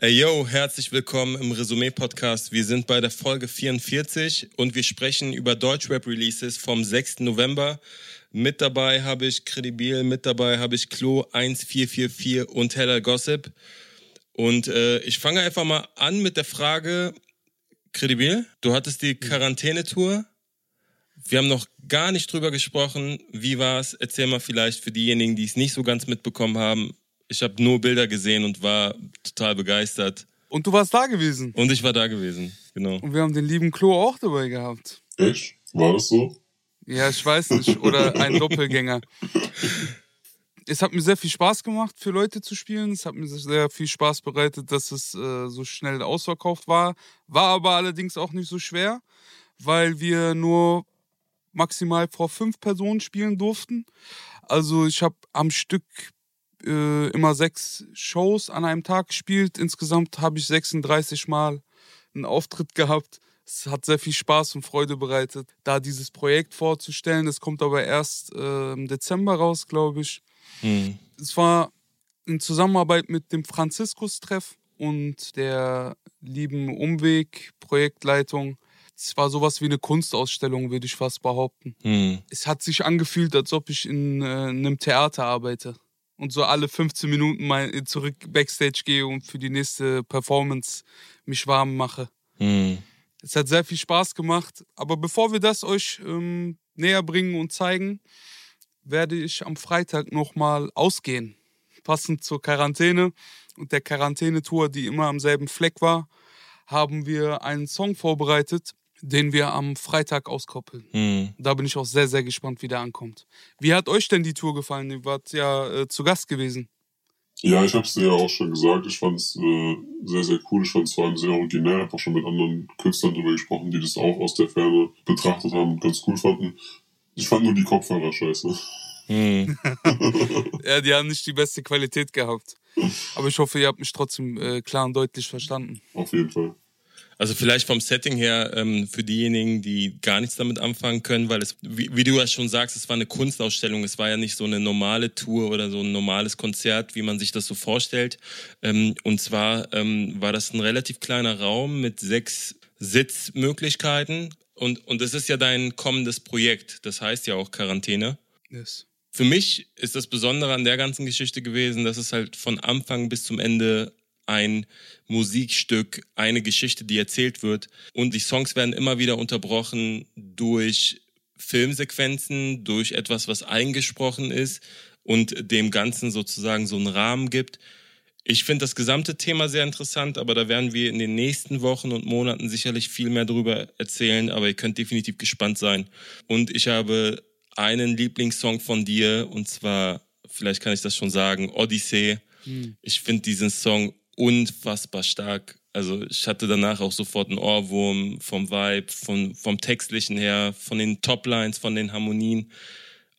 Ey, yo, herzlich willkommen im Resümee-Podcast. Wir sind bei der Folge 44 und wir sprechen über Deutschrap-Releases vom 6. November. Mit dabei habe ich Credibil, mit dabei habe ich Klo 1444 und Heller Gossip. Und äh, ich fange einfach mal an mit der Frage, Credibil, du hattest die Quarantänetour. Wir haben noch gar nicht drüber gesprochen. Wie war's? Erzähl mal vielleicht für diejenigen, die es nicht so ganz mitbekommen haben. Ich habe nur Bilder gesehen und war total begeistert. Und du warst da gewesen. Und ich war da gewesen, genau. Und wir haben den lieben Klo auch dabei gehabt. Echt? War das so? Ja, ich weiß nicht. Oder ein Doppelgänger. Es hat mir sehr viel Spaß gemacht, für Leute zu spielen. Es hat mir sehr viel Spaß bereitet, dass es äh, so schnell ausverkauft war. War aber allerdings auch nicht so schwer, weil wir nur maximal vor fünf Personen spielen durften. Also ich habe am Stück äh, immer sechs Shows an einem Tag gespielt. Insgesamt habe ich 36 Mal einen Auftritt gehabt. Es hat sehr viel Spaß und Freude bereitet, da dieses Projekt vorzustellen. Es kommt aber erst äh, im Dezember raus, glaube ich. Mhm. Es war in Zusammenarbeit mit dem Franziskus-Treff und der lieben Umweg-Projektleitung. Es war sowas wie eine Kunstausstellung, würde ich fast behaupten. Mhm. Es hat sich angefühlt, als ob ich in, äh, in einem Theater arbeite und so alle 15 Minuten mal zurück Backstage gehe und für die nächste Performance mich warm mache. Mhm. Es hat sehr viel Spaß gemacht. Aber bevor wir das euch ähm, näher bringen und zeigen, werde ich am Freitag nochmal ausgehen. Passend zur Quarantäne und der Quarantänetour, die immer am selben Fleck war, haben wir einen Song vorbereitet, den wir am Freitag auskoppeln. Mhm. Da bin ich auch sehr, sehr gespannt, wie der ankommt. Wie hat euch denn die Tour gefallen? Ihr wart ja äh, zu Gast gewesen. Ja, ich habe es dir ja auch schon gesagt. Ich fand es äh, sehr, sehr cool. Ich fand es vor allem sehr originell. Ich habe auch schon mit anderen Künstlern darüber gesprochen, die das auch aus der Ferne betrachtet haben und ganz cool fanden. Ich fand nur die Kopfhörer scheiße. Hm. ja, die haben nicht die beste Qualität gehabt. Aber ich hoffe, ihr habt mich trotzdem äh, klar und deutlich verstanden. Auf jeden Fall. Also vielleicht vom Setting her ähm, für diejenigen, die gar nichts damit anfangen können, weil es, wie, wie, du ja schon sagst, es war eine Kunstausstellung. Es war ja nicht so eine normale Tour oder so ein normales Konzert, wie man sich das so vorstellt. Ähm, und zwar ähm, war das ein relativ kleiner Raum mit sechs Sitzmöglichkeiten. Und, und das ist ja dein kommendes Projekt. Das heißt ja auch Quarantäne. Yes. Für mich ist das Besondere an der ganzen Geschichte gewesen, dass es halt von Anfang bis zum Ende ein Musikstück, eine Geschichte, die erzählt wird. Und die Songs werden immer wieder unterbrochen durch Filmsequenzen, durch etwas, was eingesprochen ist und dem Ganzen sozusagen so einen Rahmen gibt. Ich finde das gesamte Thema sehr interessant, aber da werden wir in den nächsten Wochen und Monaten sicherlich viel mehr darüber erzählen, aber ihr könnt definitiv gespannt sein. Und ich habe einen Lieblingssong von dir und zwar, vielleicht kann ich das schon sagen, Odyssey. Hm. Ich finde diesen Song unfassbar stark. Also ich hatte danach auch sofort einen Ohrwurm vom Vibe, vom, vom Textlichen her, von den Toplines, von den Harmonien.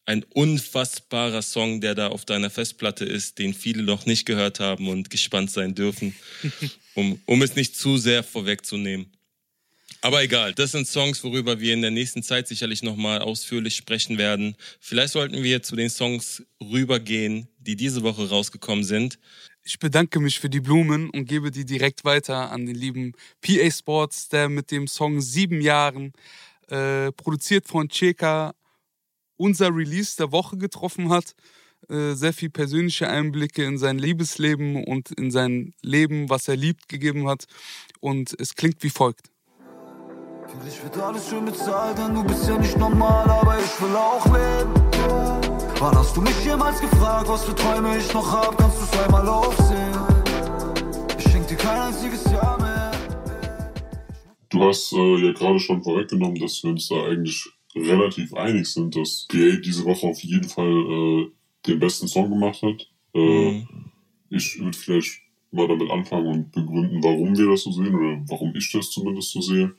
Ein unfassbarer Song, der da auf deiner Festplatte ist, den viele noch nicht gehört haben und gespannt sein dürfen, um, um es nicht zu sehr vorwegzunehmen. Aber egal, das sind Songs, worüber wir in der nächsten Zeit sicherlich nochmal ausführlich sprechen werden. Vielleicht sollten wir zu den Songs rübergehen, die diese Woche rausgekommen sind. Ich bedanke mich für die Blumen und gebe die direkt weiter an den lieben PA Sports, der mit dem Song Sieben Jahren, äh, produziert von Cheka, unser Release der Woche getroffen hat. Äh, sehr viel persönliche Einblicke in sein Liebesleben und in sein Leben, was er liebt, gegeben hat. Und es klingt wie folgt. Für dich wird alles schön bezahlt, denn du bist ja nicht normal, aber ich will auch leben. Wann hast du mich jemals gefragt, was für Träume ich noch hab? Kannst du's einmal aufsehen? Ich schenk dir kein einziges Jahr mehr. Du hast äh, ja gerade schon vorweggenommen, dass wir uns da eigentlich relativ einig sind, dass PA diese Woche auf jeden Fall äh, den besten Song gemacht hat. Äh, mhm. Ich würde vielleicht mal damit anfangen und begründen, warum wir das so sehen oder warum ich das zumindest so sehe.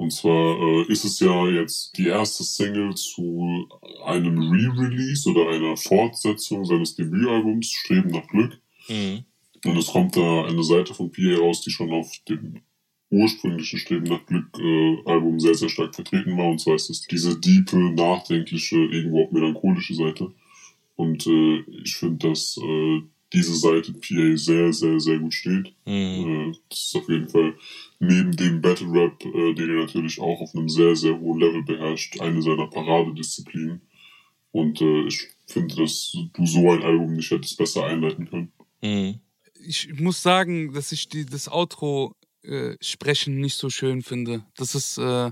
Und zwar äh, ist es ja jetzt die erste Single zu einem Re-Release oder einer Fortsetzung seines Debütalbums Streben nach Glück. Mhm. Und es kommt da eine Seite von PA raus, die schon auf dem ursprünglichen Streben nach Glück äh, Album sehr, sehr stark vertreten war. Und zwar ist es diese diepe, nachdenkliche, irgendwo auch melancholische Seite. Und äh, ich finde, dass äh, diese Seite PA sehr, sehr, sehr gut steht. Mhm. äh, das ist auf jeden Fall neben dem Battle Rap, äh, den er natürlich auch auf einem sehr, sehr hohen Level beherrscht, eine seiner Paradedisziplinen. Und äh, ich finde, dass du so ein Album nicht hättest besser einleiten können. Mhm. Ich muss sagen, dass ich die, das Outro äh, sprechen nicht so schön finde. Das ist äh,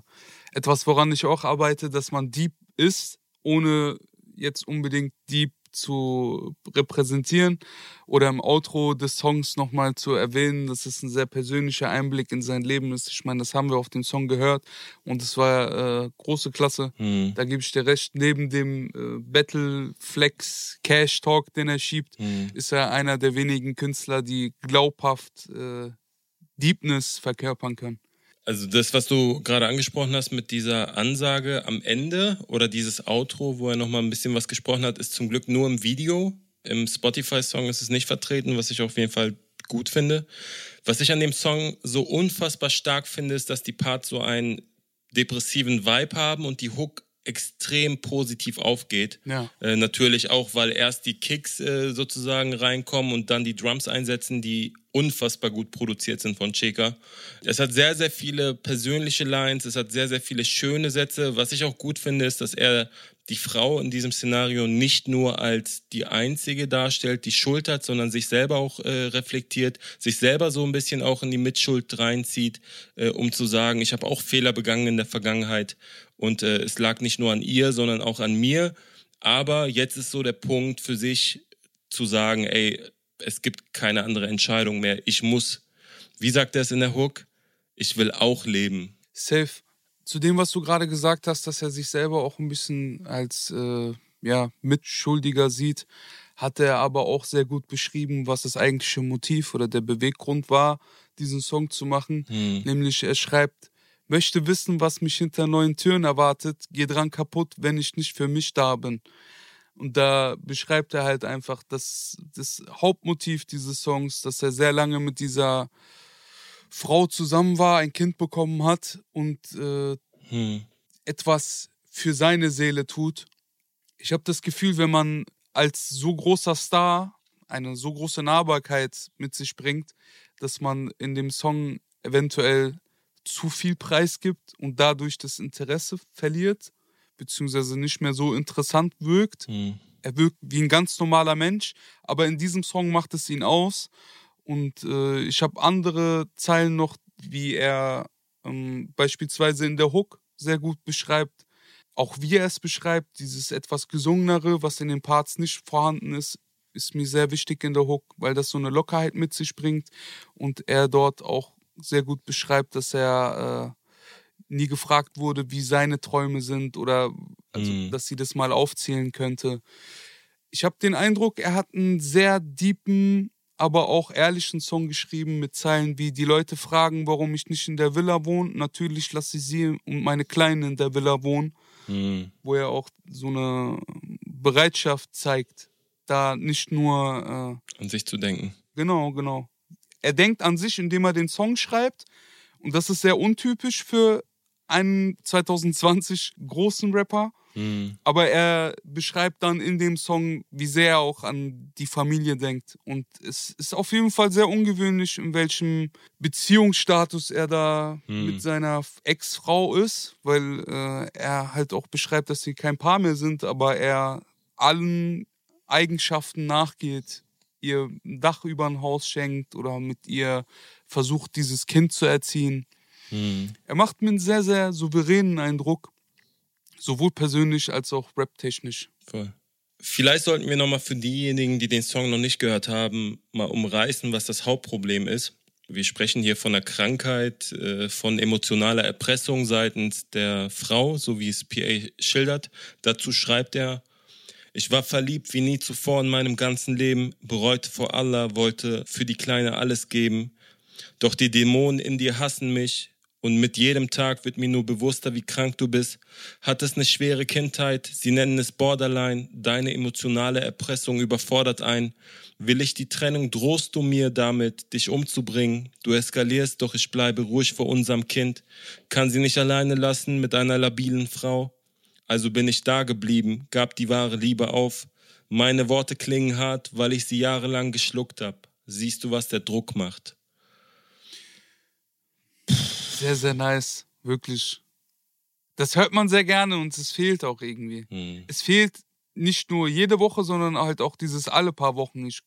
etwas, woran ich auch arbeite, dass man deep ist, ohne jetzt unbedingt deep zu repräsentieren oder im Outro des Songs nochmal zu erwähnen, dass es ein sehr persönlicher Einblick in sein Leben ist. Ich meine, das haben wir auf dem Song gehört und es war äh, große Klasse. Mhm. Da gebe ich dir recht. Neben dem äh, Battle Flex Cash Talk, den er schiebt, mhm. ist er einer der wenigen Künstler, die glaubhaft äh, Deepness verkörpern können. Also das, was du gerade angesprochen hast mit dieser Ansage am Ende oder dieses Outro, wo er nochmal ein bisschen was gesprochen hat, ist zum Glück nur im Video. Im Spotify-Song ist es nicht vertreten, was ich auf jeden Fall gut finde. Was ich an dem Song so unfassbar stark finde, ist, dass die Parts so einen depressiven Vibe haben und die Hook extrem positiv aufgeht. Ja. Äh, natürlich auch, weil erst die Kicks äh, sozusagen reinkommen und dann die Drums einsetzen, die unfassbar gut produziert sind von Cheka. Es hat sehr, sehr viele persönliche Lines, es hat sehr, sehr viele schöne Sätze. Was ich auch gut finde, ist, dass er die Frau in diesem Szenario nicht nur als die einzige darstellt, die Schuld hat, sondern sich selber auch äh, reflektiert, sich selber so ein bisschen auch in die Mitschuld reinzieht, äh, um zu sagen, ich habe auch Fehler begangen in der Vergangenheit und äh, es lag nicht nur an ihr, sondern auch an mir. Aber jetzt ist so der Punkt für sich zu sagen, ey, es gibt keine andere Entscheidung mehr. Ich muss, wie sagt er es in der Hook? Ich will auch leben. Safe. Zu dem, was du gerade gesagt hast, dass er sich selber auch ein bisschen als äh, ja, Mitschuldiger sieht, hat er aber auch sehr gut beschrieben, was das eigentliche Motiv oder der Beweggrund war, diesen Song zu machen. Hm. Nämlich, er schreibt, möchte wissen, was mich hinter neuen Türen erwartet, geh dran kaputt, wenn ich nicht für mich da bin. Und da beschreibt er halt einfach das, das Hauptmotiv dieses Songs, dass er sehr lange mit dieser Frau zusammen war, ein Kind bekommen hat und äh, hm. etwas für seine Seele tut. Ich habe das Gefühl, wenn man als so großer Star eine so große Nahbarkeit mit sich bringt, dass man in dem Song eventuell zu viel preisgibt und dadurch das Interesse verliert, beziehungsweise nicht mehr so interessant wirkt. Mhm. Er wirkt wie ein ganz normaler Mensch, aber in diesem Song macht es ihn aus. Und äh, ich habe andere Zeilen noch, wie er ähm, beispielsweise in der Hook sehr gut beschreibt. Auch wie er es beschreibt, dieses etwas gesungenere, was in den Parts nicht vorhanden ist, ist mir sehr wichtig in der Hook, weil das so eine Lockerheit mit sich bringt und er dort auch sehr gut beschreibt, dass er äh, nie gefragt wurde, wie seine Träume sind oder also, mhm. dass sie das mal aufzählen könnte. Ich habe den Eindruck, er hat einen sehr deepen, aber auch ehrlichen Song geschrieben mit Zeilen wie die Leute fragen, warum ich nicht in der Villa wohne. Natürlich lasse ich sie und meine Kleinen in der Villa wohnen, mhm. wo er auch so eine Bereitschaft zeigt, da nicht nur äh, an sich zu denken. Genau, genau er denkt an sich, indem er den Song schreibt. Und das ist sehr untypisch für einen 2020 großen Rapper. Mhm. Aber er beschreibt dann in dem Song, wie sehr er auch an die Familie denkt. Und es ist auf jeden Fall sehr ungewöhnlich, in welchem Beziehungsstatus er da mhm. mit seiner Ex-Frau ist, weil äh, er halt auch beschreibt, dass sie kein Paar mehr sind, aber er allen Eigenschaften nachgeht, ihr ein Dach über ein Haus schenkt oder mit ihr versucht, dieses Kind zu erziehen. Mhm. Er macht mir einen sehr, sehr souveränen Eindruck, sowohl persönlich als auch raptechnisch. Voll. Vielleicht sollten wir nochmal für diejenigen, die den Song noch nicht gehört haben, mal umreißen, was das Hauptproblem ist. Wir sprechen hier von einer Krankheit, äh, von emotionaler Erpressung seitens der Frau, so wie es PA schildert. Dazu schreibt er, ich war verliebt wie nie zuvor in meinem ganzen Leben, bereute vor Allah, wollte für die Kleine alles geben. Doch die Dämonen in dir hassen mich und mit jedem Tag wird mir nur bewusster, wie krank du bist. Hattest eine schwere Kindheit, sie nennen es Borderline, deine emotionale Erpressung überfordert ein. Will ich die Trennung, drohst du mir damit, dich umzubringen. Du eskalierst, doch ich bleibe ruhig vor unserem Kind. Kann sie nicht alleine lassen mit einer labilen Frau. Also bin ich da geblieben, gab die wahre Liebe auf. Meine Worte klingen hart, weil ich sie jahrelang geschluckt hab. Siehst du, was der Druck macht? Sehr, sehr nice. Wirklich. Das hört man sehr gerne und es fehlt auch irgendwie. Hm. Es fehlt nicht nur jede Woche, sondern halt auch dieses alle paar Wochen. Ich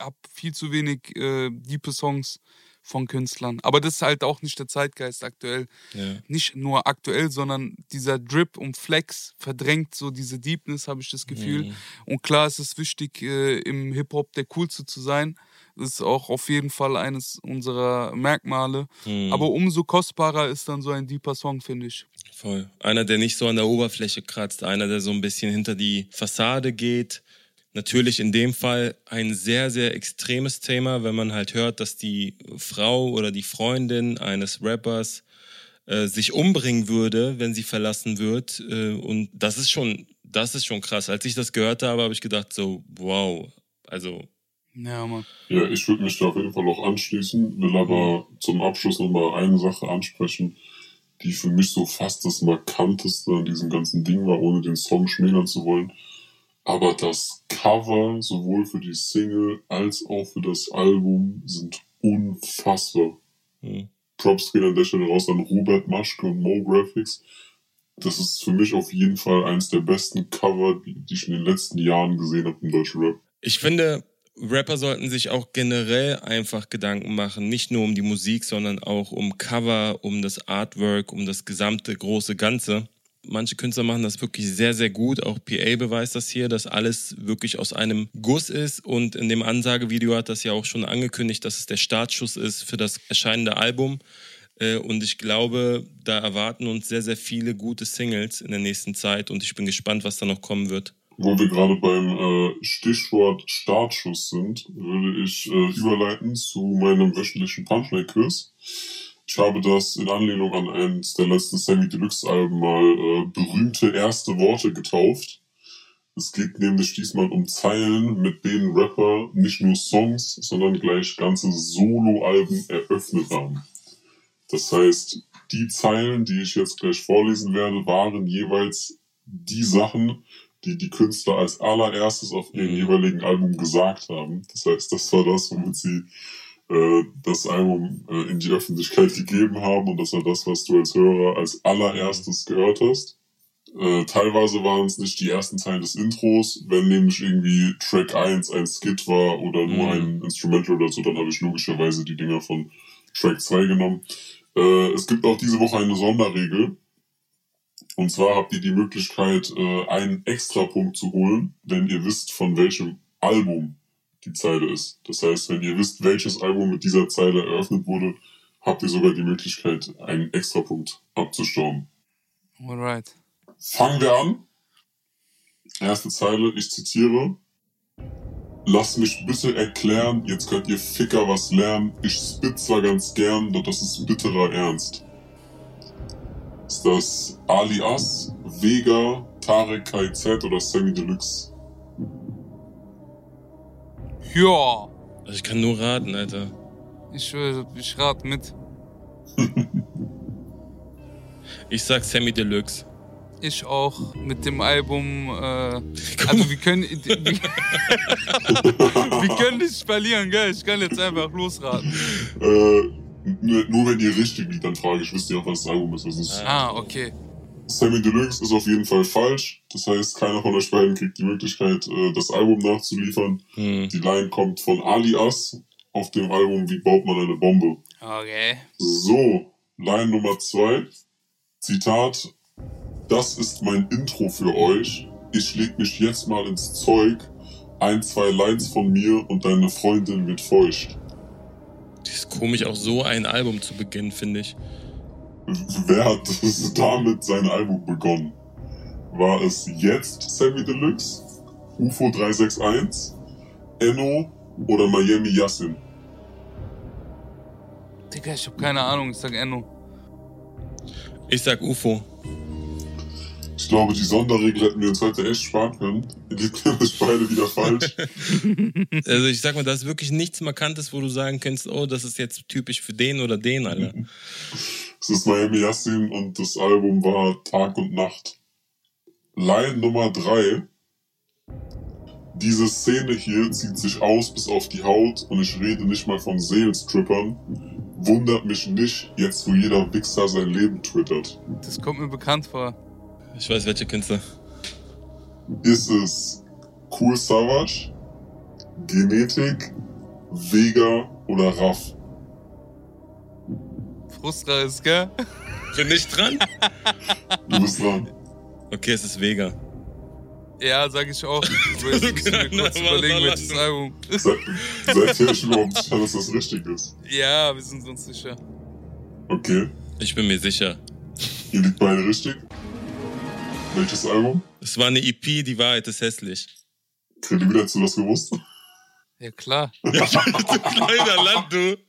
hab viel zu wenig äh, diepe Songs von Künstlern. Aber das ist halt auch nicht der Zeitgeist aktuell. Ja. Nicht nur aktuell, sondern dieser Drip und Flex verdrängt so diese Deepness, habe ich das Gefühl. Mhm. Und klar ist es wichtig, äh, im Hip-Hop der Coolste zu sein. Ist auch auf jeden Fall eines unserer Merkmale. Mhm. Aber umso kostbarer ist dann so ein deeper Song, finde ich. Voll. Einer, der nicht so an der Oberfläche kratzt, einer, der so ein bisschen hinter die Fassade geht. Natürlich in dem Fall ein sehr, sehr extremes Thema, wenn man halt hört, dass die Frau oder die Freundin eines Rappers äh, sich umbringen würde, wenn sie verlassen wird. Äh, und das ist schon, das ist schon krass. Als ich das gehört habe, habe ich gedacht so, wow. Also, Ja, Mann. Ja, ich würde mich da auf jeden Fall auch anschließen, will aber zum Abschluss nochmal eine Sache ansprechen, die für mich so fast das Markanteste an diesem ganzen Ding war, ohne den Song schmälern zu wollen. Aber das Cover, sowohl für die Single als auch für das Album, sind unfassbar. hm. Props gehen an der Stelle raus an Robert Maschke und Mo Graphics. Das ist für mich auf jeden Fall eins der besten Cover, die die ich in den letzten Jahren gesehen habe im deutschen Rap. Ich finde, Rapper sollten sich auch generell einfach Gedanken machen, nicht nur um die Musik, sondern auch um Cover, um das Artwork, um das gesamte große Ganze. Manche Künstler machen das wirklich sehr, sehr gut. Auch PA beweist das hier, dass alles wirklich aus einem Guss ist. Und in dem Ansagevideo hat das ja auch schon angekündigt, dass es der Startschuss ist für das erscheinende Album. Äh, Und ich glaube, da erwarten uns sehr, sehr viele gute Singles in der nächsten Zeit. Und ich bin gespannt, was da noch kommen wird. Wo wir gerade beim äh, Stichwort Startschuss sind, würde ich äh, überleiten zu meinem wöchentlichen Punchline-Quiz. Ich habe das in Anlehnung an eines der letzten Sammy Deluxe-Alben mal äh, berühmte erste Worte getauft. Es geht nämlich diesmal um Zeilen, mit denen Rapper nicht nur Songs, sondern gleich ganze Solo-Alben eröffnet haben. Das heißt, die Zeilen, die ich jetzt gleich vorlesen werde, waren jeweils die Sachen, die die Künstler als allererstes auf ihrem Mhm. jeweiligen Album gesagt haben. Das heißt, das war das, womit sie äh, das Album äh, in die Öffentlichkeit gegeben haben und das war das, was du als Hörer als allererstes gehört hast. Äh, teilweise waren es nicht die ersten Zeilen des Intros, wenn nämlich irgendwie Track 1 ein Skit war oder nur Mhm. ein Instrumental oder so, dann habe ich logischerweise die Dinger von Track 2 genommen. Äh, es gibt auch diese Woche eine Sonderregel. Und zwar habt ihr die Möglichkeit, äh, einen Extrapunkt zu holen, wenn ihr wisst, von welchem Album die Zeile ist. Das heißt, wenn ihr wisst, welches Album mit dieser Zeile eröffnet wurde, habt ihr sogar die Möglichkeit, einen Extrapunkt abzustauben. Alright. Fangen wir an. Erste Zeile, ich zitiere. Lass mich bitte erklären, jetzt könnt ihr Ficker was lernen. Ich spit zwar ganz gern, doch das ist bitterer Ernst. Ist das Alias, Vega, Tarek KZ oder Sammy Deluxe? Ja. Also ich kann nur raten, Alter. Ich, ich rate mit. Ich sag Sammy Deluxe. Ich auch mit dem Album. Äh, also wir können, wir, wir können nicht verlieren, gell? Ich kann jetzt einfach losraten. Äh, nur, nur wenn ihr richtig liegt, dann frage ich, wisst ihr auch, was das Album ist? Ist Ah, okay. Sammy Deluxe ist auf jeden Fall falsch. Das heißt, keiner von euch beiden kriegt die Möglichkeit, äh, das Album nachzuliefern. Hm. Die Line kommt von Alias auf dem Album Wie baut man eine Bombe. Okay. So, Line Nummer zwei. Zitat. Das ist mein Intro für euch. Ich leg mich jetzt mal ins Zeug. Ein, zwei Lines von mir und deine Freundin wird feucht. Das ist komisch, auch so ein Album zu beginnen, finde ich. Wer hat damit sein Album begonnen? War es jetzt Sammy Deluxe, UFO 361, Enno oder Miami Yassin? Digga, ich hab keine Ahnung. Ich sag Enno. Ich sag UFO. Ich glaube, die Sonderregel hätten wir uns heute echt sparen können. Liegt nämlich beide wieder falsch. Also ich sag mal, da ist wirklich nichts Markantes, wo du sagen kannst, oh, das ist jetzt typisch für den oder den, Alter. Es ist Miami Yassin und das Album war Tag und Nacht. Line Nummer drei. Diese Szene hier zieht sich aus bis auf die Haut und ich rede nicht mal von Seelenstrippern. Wundert mich nicht, jetzt wo jeder Wichser sein Leben twittert. Das kommt mir bekannt vor. Ich weiß, welche Künstler. Ist es Cool Savage, Genetik, Vega oder Raff? Frustra ist, gell? Bin ich dran? Du bist dran. Okay, es ist Vega. Ja, sag ich auch. Ich mir kurz überlegen, welches. Album. Seid, seid ihr euch überhaupt sicher, dass das richtig ist? Ja, wir sind uns sicher. Okay. Ich bin mir sicher. Ihr liegt beide richtig. Welches Album? Es war eine EP, die Wahrheit ist hässlich. Kredibil, hättest du das gewusst? Ja, klar. du kleiner Land, du.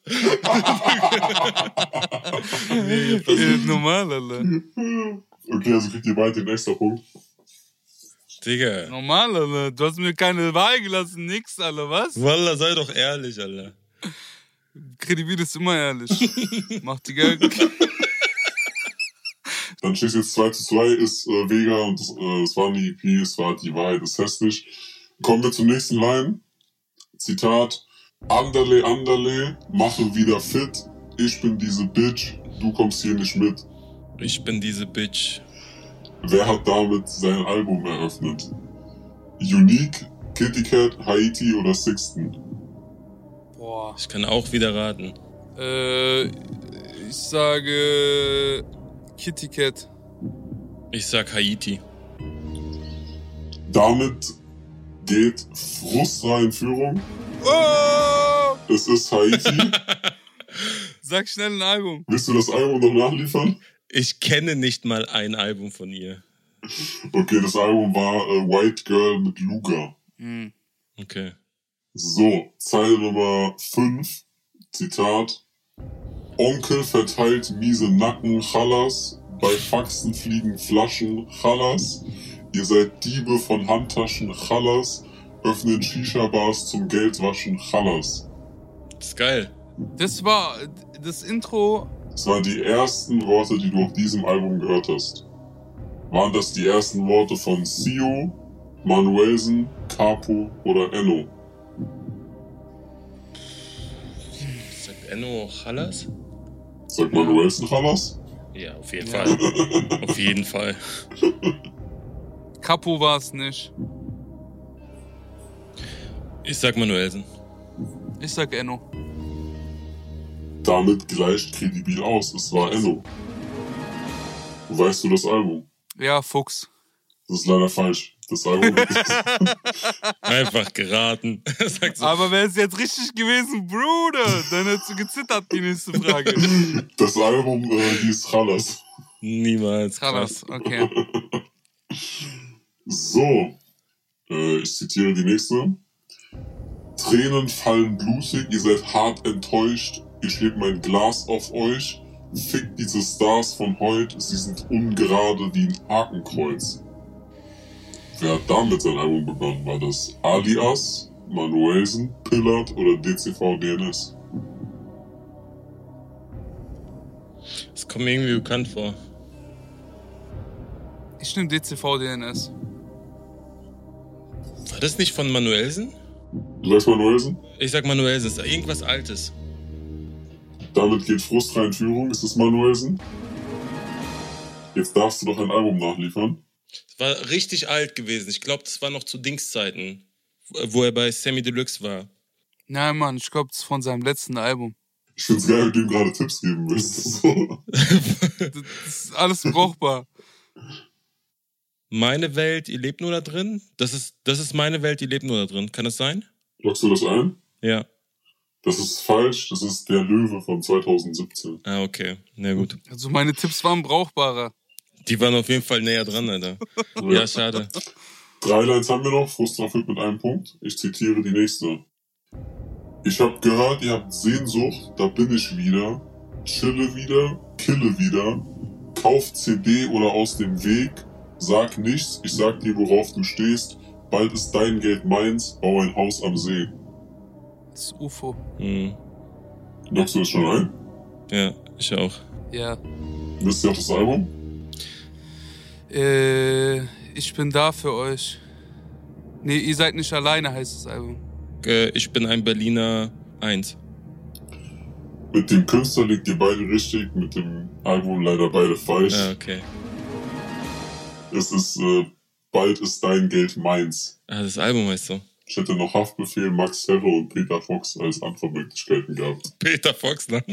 Äh, normal, Alter. Okay, also kriegt ihr beide den extra Punkt. Digga. Normal, Alter. Du hast mir keine Wahl gelassen, nix, Alter, was? Wallah, sei doch ehrlich, Alter. Kredibil ist immer ehrlich. Macht die Geld. Dann steht jetzt 2 zu 2, ist äh, Vega und das, äh, es war eine EP, es war die Wahrheit ist hässlich. Kommen wir zur nächsten Line. Zitat. Anderle, Anderle, mache wieder fit. Ich bin diese Bitch, du kommst hier nicht mit. Ich bin diese Bitch. Wer hat damit sein Album eröffnet? Unique, Kitty Cat, Haiti oder Sixten? Boah. Ich kann auch wieder raten. Äh, ich sage Kitty Cat. Ich sag Haiti. Damit geht Frustra in Führung. Oh! Es ist Haiti. Sag schnell ein Album. Willst du das Album noch nachliefern? Ich kenne nicht mal ein Album von ihr. Okay, das Album war äh, White Girl mit Luga. Hm. Okay. So, Zeile Nummer 5, Zitat. Onkel verteilt miese Nacken, Chalas. Bei Faxen fliegen Flaschen, Chalas. Ihr seid Diebe von Handtaschen, Chalas. Öffnen Shisha-Bars zum Geldwaschen, Chalas. Das ist geil. Das war das Intro. Das waren die ersten Worte, die du auf diesem Album gehört hast. Waren das die ersten Worte von Sio, Manuelsen, Capo oder Enno? Sagt Enno Hallas? Sagt Manuelsen Chalas? Ja, auf jeden Ja. Fall. auf jeden Fall. Capo war es nicht. Ich sag Manuelsen. Ich sag Enno. Damit gleicht kredibil aus. Es war Enno. Weißt du das Album? Ja, Fuchs. Das ist leider falsch. Das Album Einfach geraten. Sagt so, Aber wäre es jetzt richtig gewesen, Bruder, dann hättest du gezittert, die nächste Frage. Das Album äh, hieß Chalas. niemals. Krass, okay. So, äh, ich zitiere die nächste. Tränen fallen blutig, ihr seid hart enttäuscht. Ich heb mein Glas auf euch. Fickt diese Stars von heute, sie sind ungerade wie ein Hakenkreuz. Wer hat damit sein Album begonnen? War das Alias, Manuelsen, Pillard oder DCV DNS? Das kommt mir irgendwie bekannt vor. Ich nehme DCV DNS. War das nicht von Manuelsen? Du sagst Manuelsen? Ich sag Manuelsen. Ist irgendwas Altes. Damit geht frustfrei in Führung. Ist es Manuelsen? Jetzt darfst du doch ein Album nachliefern. Es war richtig alt gewesen. Ich glaube, das war noch zu Dingszeiten, wo er bei Sammy Deluxe war. Nein, Mann, ich glaube, das ist von seinem letzten Album. Ich find's geil, wenn du ihm gerade Tipps geben willst. Das ist alles brauchbar. Meine Welt, ihr lebt nur da drin? Das ist, das ist meine Welt, ihr lebt nur da drin. Kann das sein? Lockst du das ein? Ja. Das ist falsch. Das ist der Löwe von 2017. Ah, okay. Na gut. Also meine Tipps waren brauchbarer. Die waren auf jeden Fall näher dran, Alter. Ja, schade. Drei Lines haben wir noch. Frustra führt mit einem Punkt. Ich zitiere die nächste. Ich hab gehört, ihr habt Sehnsucht. Da bin ich wieder. Chille wieder. Kille wieder. Kauf CD oder aus dem Weg. Sag nichts. Ich sag dir, worauf du stehst. Bald ist dein Geld meins. Bau ein Haus am See. Das ist UFO. Hm. Lockst du das schon ein? Ja, ich auch. Ja. Wisst ihr auch das Album? Äh, ich bin da für euch. Nee, ihr seid nicht alleine, heißt das Album. Äh, ich bin ein Berliner 1. Mit dem Künstler liegt ihr beide richtig, mit dem Album leider beide falsch. Ah, okay. Es ist äh, Bald ist dein Geld meins. Ah, das Album heißt so. Ich hätte noch Haftbefehl, Max Herre und Peter Fox als Antwortmöglichkeiten gehabt. Peter Fox dann.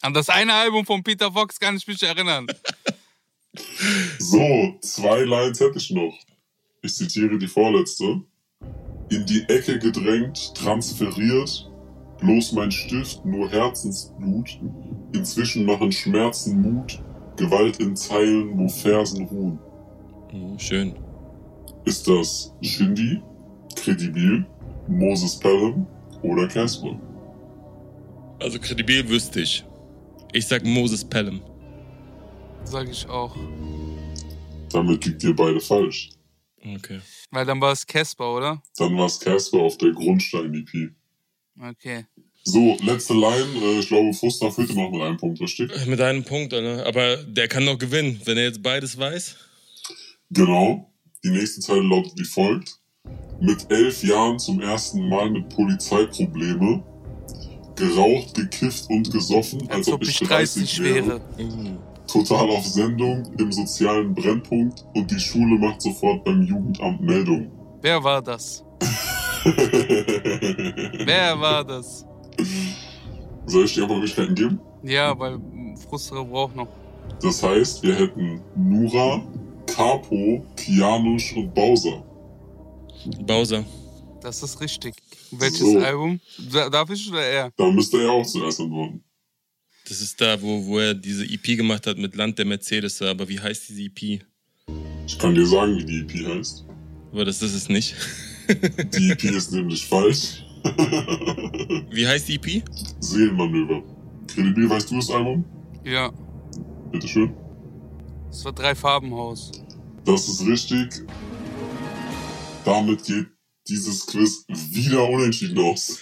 An das eine Album von Peter Fox kann ich mich erinnern. So, zwei Lines hätte ich noch. Ich zitiere die vorletzte. In die Ecke gedrängt, transferiert, bloß mein Stift, nur Herzensblut. Inzwischen machen Schmerzen Mut, Gewalt in Zeilen, wo Versen ruhen. Oh, schön. Ist das Shindy, Kredibil, Moses Pelham oder Casper? Also kredibil wüsste ich. Ich sag Moses Pelham. Sag ich auch. Damit liegt ihr beide falsch. Okay. Weil dann war es Casper, oder? Dann war es Casper auf der Grundstein-EP. Okay. So, letzte Line. Äh, ich glaube, Fuster führt immer noch mit einem Punkt, richtig? Mit einem Punkt, Alter. Aber der kann noch gewinnen, wenn er jetzt beides weiß. Genau. Die nächste Zeile lautet wie folgt. Mit elf Jahren zum ersten Mal mit Polizeiprobleme. Geraucht, gekifft und gesoffen, als, ob ich 30 wäre. Uh. Total auf Sendung, im sozialen Brennpunkt und die Schule macht sofort beim Jugendamt Meldung. Wer war das? Wer war das? Soll ich dir aber Möglichkeiten geben? Ja, weil Frustere braucht noch. Das heißt, wir hätten Nura, Capo, Kianusch und Bowser. Bowser. Das ist richtig. Welches So. Album? Da- Darf ich oder er? Da müsste er auch zuerst antworten. Das ist da, wo, wo er diese EP gemacht hat mit Land der Mercedes. Aber wie heißt diese EP? Ich kann dir sagen, wie die EP heißt. Aber das ist es nicht. Die EP ist nämlich falsch. Wie heißt die EP? Seelenmanöver. Kredibil, weißt du das Album? Ja. Bitteschön. Es war drei Farbenhaus. Das ist richtig. Damit geht dieses Quiz wieder unentschieden aus.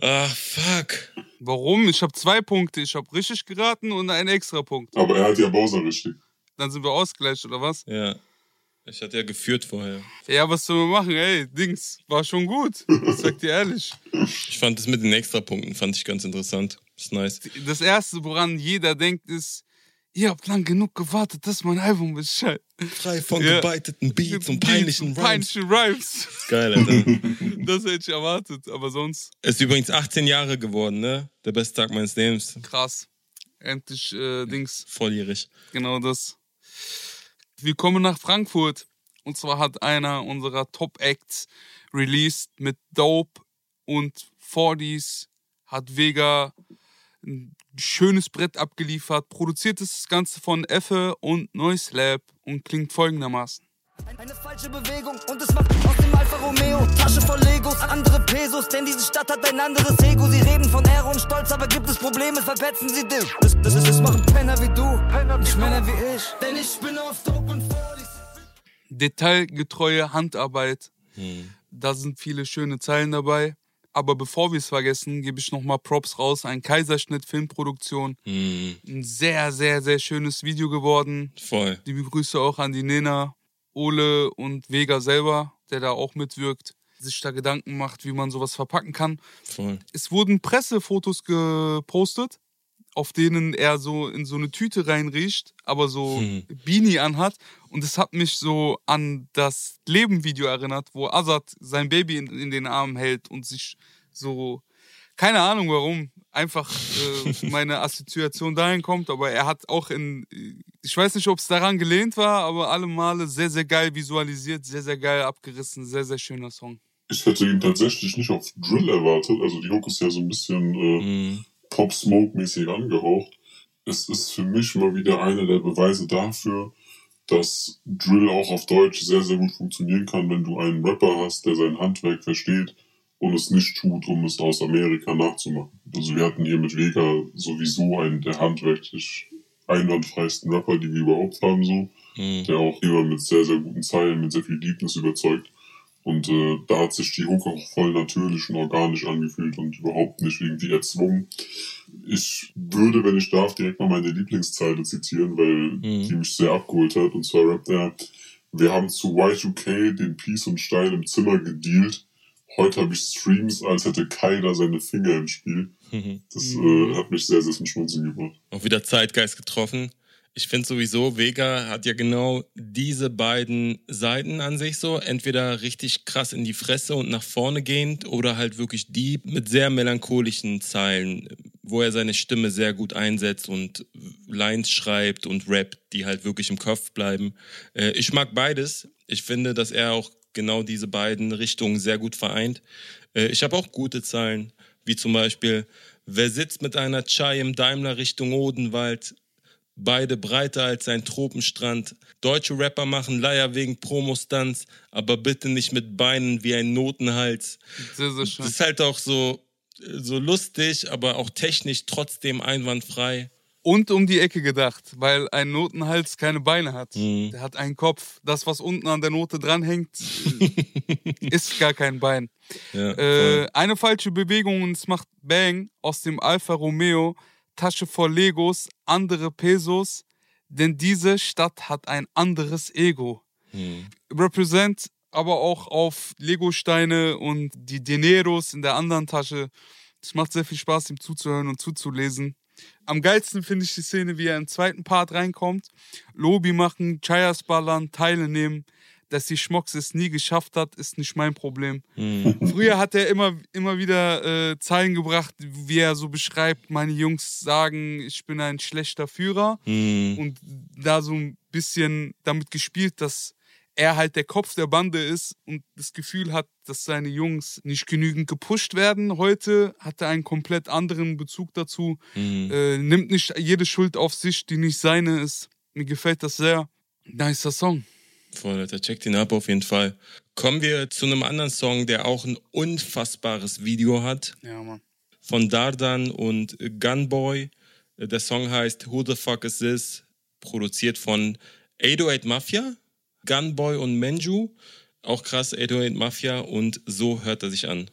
Ach, fuck. Warum? Ich habe zwei Punkte. Ich habe richtig geraten und einen extra Punkt. Aber er hat ja Bowser richtig. Dann sind wir ausgleich, oder was? Ja. Ich hatte ja geführt vorher. Ja, was sollen wir machen? Ey, Dings, war schon gut. Ich sag dir ehrlich. Ich fand das mit den Extrapunkten fand ich ganz interessant. Ist nice. Das Erste, woran jeder denkt, ist, ihr habt lang genug gewartet, dass mein Album Bescheid. Frei von Ja. gebeiteten Beats und peinlichen Rhymes. Peinlichen Rhymes. Geil, Alter. Das hätte ich erwartet, aber sonst Ist übrigens 18 Jahre geworden, ne? Der beste Tag meines Lebens. krass. Endlich äh, Dings, Volljährig. genau das. Wir kommen nach Frankfurt. Und zwar hat einer unserer Top-Acts released mit Dope und 40s. Hat Vega ein schönes Brett abgeliefert. Produziert ist das Ganze von Effe und Noise Lab und klingt folgendermaßen. Eine falsche Bewegung und es macht aus dem Alfa Romeo Tasche voll Legos, andere Pesos, denn diese Stadt hat ein anderes Ego. Sie reden von Ehre und Stolz, aber gibt es Probleme, verpetzen sie dich. Das, das, ist, das machen Penner wie du, nicht Männer wie ich, denn ich bin auf Dope und 40s. Detailgetreue Handarbeit. Da sind viele schöne Zeilen dabei. Aber bevor wir es vergessen, gebe ich nochmal Props raus. Ein Kaiserschnitt Filmproduktion. Hm, Ein sehr, sehr, sehr schönes Video geworden. voll. Die Grüße auch an die Nena, Ole und Vega selber, der da auch mitwirkt, sich da Gedanken macht, wie man sowas verpacken kann. Voll. Es wurden Pressefotos gepostet, auf denen er so in so eine Tüte reinriecht, aber so Hm. Beanie anhat. Und es hat mich so an das Leben-Video erinnert, wo Azad sein Baby in, in den Armen hält und sich so, keine Ahnung warum, einfach äh, meine Assoziation dahin kommt. Aber er hat auch in, ich weiß nicht, ob es daran gelehnt war, aber alle Male sehr, sehr geil visualisiert, sehr, sehr geil abgerissen, sehr, sehr schöner Song. Ich hätte ihn tatsächlich nicht auf Drill erwartet. Also die Hook ist ja so ein bisschen äh, Hm. Pop-Smoke-mäßig angehaucht. Es ist für mich mal wieder einer der Beweise dafür, dass Drill auch auf Deutsch sehr, sehr gut funktionieren kann, wenn du einen Rapper hast, der sein Handwerk versteht und es nicht tut, um es aus Amerika nachzumachen. Also wir hatten hier mit Vega sowieso einen der handwerklich einwandfreisten Rapper, die wir überhaupt haben, so, Hm. der auch immer mit sehr, sehr guten Zeilen, mit sehr viel Deepness überzeugt. Und äh, da hat sich die Hook auch voll natürlich und organisch angefühlt und überhaupt nicht irgendwie erzwungen. Ich würde, wenn ich darf, direkt mal meine Lieblingszeile zitieren, weil die mich sehr abgeholt hat. Und zwar rappt er, wir haben zu Y2K den Peace und Stein im Zimmer gedealt. Heute habe ich Streams, als hätte Kyler seine Finger im Spiel. Das äh, hat mich sehr, sehr zum Schmunzeln gebracht. Auch wieder Zeitgeist getroffen. Ich finde sowieso, Vega hat ja genau diese beiden Seiten an sich so. Entweder richtig krass in die Fresse und nach vorne gehend oder halt wirklich die mit sehr melancholischen Zeilen, wo er seine Stimme sehr gut einsetzt und Lines schreibt und rappt, die halt wirklich im Kopf bleiben. Äh, ich mag beides. Ich finde, dass er auch genau diese beiden Richtungen sehr gut vereint. Äh, ich habe auch gute Zeilen, wie zum Beispiel, wer sitzt mit einer Chai im Daimler Richtung Odenwald? Beide breiter als ein Tropenstrand. Deutsche Rapper machen Leier wegen Promostunts, aber bitte nicht mit Beinen wie ein Notenhals. Sehr, sehr schön. Das ist halt auch so, so lustig, aber auch technisch trotzdem einwandfrei. Und um die Ecke gedacht, weil ein Notenhals keine Beine hat. Mhm. Der hat einen Kopf. Das, was unten an der Note dranhängt, ist gar kein Bein. Ja, äh, eine falsche Bewegung und es macht Bang aus dem Alfa Romeo Tasche voll Legos, andere Pesos, denn diese Stadt hat ein anderes Ego. Hm. Represent aber auch auf Lego-Steine und die Dineros in der anderen Tasche. Es macht sehr viel Spaß, ihm zuzuhören und zuzulesen. Am geilsten finde ich die Szene, wie er im zweiten Part reinkommt. Lobby machen, Chayas ballern, Teile nehmen dass die Schmocks es nie geschafft hat, ist nicht mein Problem. Mhm. Früher hat er immer, immer wieder äh, Zeilen gebracht, wie er so beschreibt, meine Jungs sagen, ich bin ein schlechter Führer. Mhm. Und da so ein bisschen damit gespielt, dass er halt der Kopf der Bande ist und das Gefühl hat, dass seine Jungs nicht genügend gepusht werden. Heute hat er einen komplett anderen Bezug dazu, mhm. äh, nimmt nicht jede Schuld auf sich, die nicht seine ist. Mir gefällt das sehr. Nicer Song. Voll, Alter, checkt ihn ab auf jeden Fall. Kommen wir zu einem anderen Song, der auch ein unfassbares Video hat. Ja, Mann. Von Dardan und Gunboy. Der Song heißt Who the Fuck Is This? Produziert von 808 Mafia, Gunboy und Menju. Auch krass, 808 Mafia. Und so hört er sich an.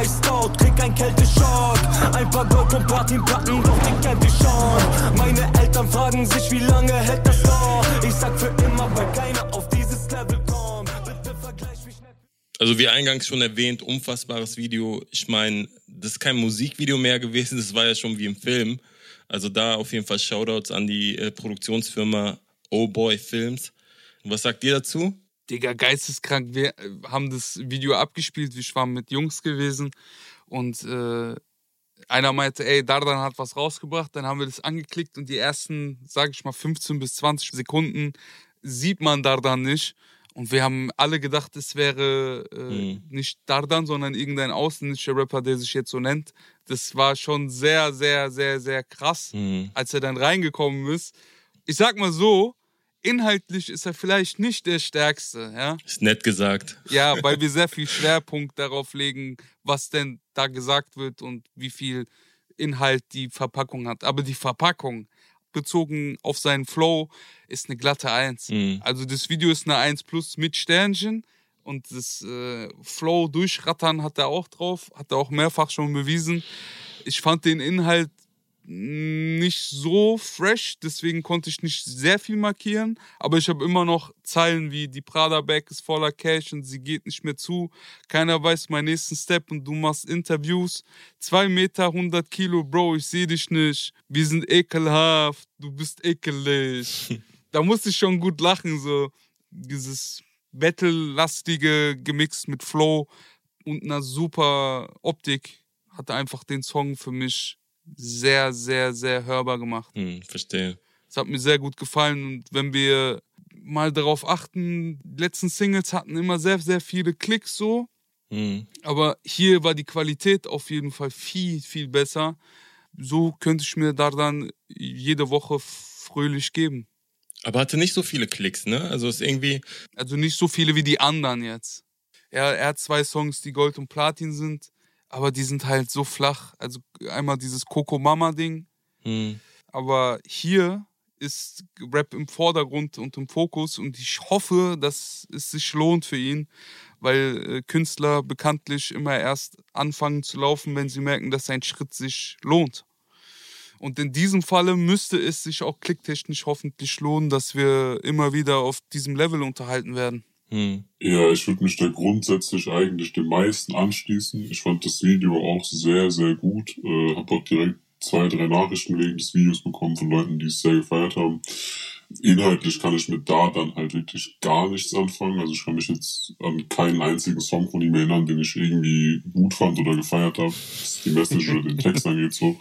Iced out, krieg ein Kälteschock. Ein paar Gold und Platinplatten, doch den kennt ihr schon. Meine Eltern fragen sich, wie lange hält das noch? Ich sag für immer, weil keiner auf dieses Level kommt. Bitte vergleich mich nicht. Also wie eingangs schon erwähnt, unfassbares Video. Ich meine, das ist kein Musikvideo mehr gewesen, das war ja schon wie im Film. Also da auf jeden Fall Shoutouts an die äh, Produktionsfirma Oh Boy Films. was sagt ihr dazu? Digga, geisteskrank. Wir äh, haben das Video abgespielt, wir waren mit Jungs gewesen und äh, einer meinte, ey, Dardan hat was rausgebracht, dann haben wir das angeklickt und die ersten, sag ich mal, 15 bis 20 Sekunden sieht man Dardan nicht. Und wir haben alle gedacht, es wäre äh, mhm. nicht Dardan, sondern irgendein ausländischer Rapper, der sich jetzt so nennt. Das war schon sehr, sehr, sehr, sehr krass, mhm. als er dann reingekommen ist. Ich sag mal so, inhaltlich ist er vielleicht nicht der Stärkste. Ja? Ist nett gesagt. Ja, weil wir sehr viel Schwerpunkt darauf legen, was denn da gesagt wird und wie viel Inhalt die Verpackung hat. Aber die Verpackung, bezogen auf seinen Flow, ist eine glatte Eins. Mhm. Also das Video ist eine Eins plus mit Sternchen. Und das äh, Flow durchrattern hat er auch drauf, hat er auch mehrfach schon bewiesen. Ich fand den Inhalt nicht so fresh, deswegen konnte ich nicht sehr viel markieren, aber ich habe immer noch Zeilen wie die Prada Bag ist voller Cash und sie geht nicht mehr zu, keiner weiß meinen nächsten Step und du machst Interviews, zwei Meter, 100 Kilo, Bro, ich sehe dich nicht, wir sind ekelhaft, du bist ekelig. da musste ich schon gut lachen, so. Dieses Battle-lastige gemixt mit Flow und einer super Optik hatte einfach den Song für mich sehr, sehr, sehr hörbar gemacht. Hm, verstehe. Es hat mir sehr gut gefallen. Und wenn wir mal darauf achten, die letzten Singles hatten immer sehr, sehr viele Klicks so. Hm. Aber hier war die Qualität auf jeden Fall viel, viel besser. So könnte ich mir da dann jede Woche fröhlich geben. Aber hatte nicht so viele Klicks, ne? Also ist irgendwie. Also nicht so viele wie die anderen jetzt. Er, er hat zwei Songs, die Gold und Platin sind aber die sind halt so flach. Also einmal dieses Coco Mama Ding. Mhm. Aber hier ist Rap im Vordergrund und im Fokus und ich hoffe, dass es sich lohnt für ihn, weil äh, Künstler bekanntlich immer erst anfangen zu laufen, wenn sie merken, dass ein Schritt sich lohnt. Und in diesem Falle müsste es sich auch klicktechnisch hoffentlich lohnen, dass wir immer wieder auf diesem Level unterhalten werden. Hm. Ja, ich würde mich da grundsätzlich eigentlich den meisten anschließen. Ich fand das Video auch sehr, sehr gut. Äh, habe auch direkt zwei, drei Nachrichten wegen des Videos bekommen von Leuten, die es sehr gefeiert haben. Inhaltlich kann ich mit da dann halt wirklich gar nichts anfangen. Also ich kann mich jetzt an keinen einzigen Song von ihm erinnern, den ich irgendwie gut fand oder gefeiert habe, was die Message oder den Text angeht. So.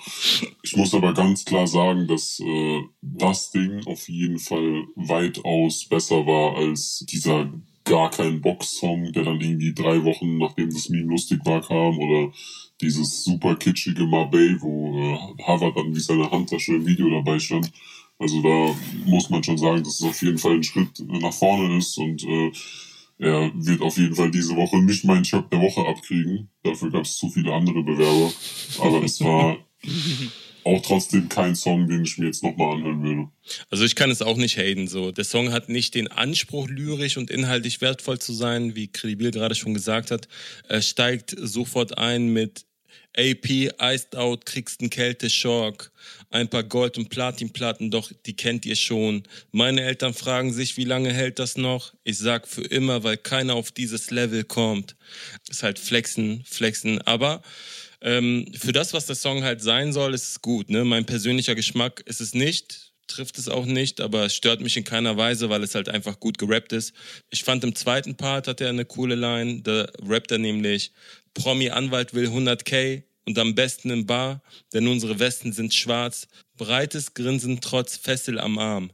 Ich muss aber ganz klar sagen, dass äh, das Ding auf jeden Fall weitaus besser war als dieser gar kein Box-Song, der dann irgendwie drei Wochen, nachdem das Meme lustig war, kam oder dieses super kitschige Marbey, wo äh, Harvard dann wie seine Handtasche im Video dabei stand. Also da muss man schon sagen, dass es auf jeden Fall ein Schritt nach vorne ist und äh, er wird auf jeden Fall diese Woche nicht meinen Job der Woche abkriegen. Dafür gab es zu viele andere Bewerber. Aber es war auch trotzdem kein Song, den ich mir jetzt nochmal anhören würde. Also ich kann es auch nicht haten. So. Der Song hat nicht den Anspruch, lyrisch und inhaltlich wertvoll zu sein, wie Credibil gerade schon gesagt hat. Er steigt sofort ein mit AP, Iced Out, kriegst einen Kälte-Schock. Ein paar Gold- und Platinplatten, doch die kennt ihr schon. Meine Eltern fragen sich, wie lange hält das noch? Ich sag für immer, weil keiner auf dieses Level kommt. Ist halt flexen, flexen. Aber ähm, für das, was der Song halt sein soll, ist es gut. Ne? Mein persönlicher Geschmack ist es nicht, trifft es auch nicht, aber es stört mich in keiner Weise, weil es halt einfach gut gerappt ist. Ich fand im zweiten Part hat er eine coole Line. Da rappt er nämlich, Promi-Anwalt will 100k und am besten im Bar, denn unsere Westen sind schwarz. Breites Grinsen trotz Fessel am Arm.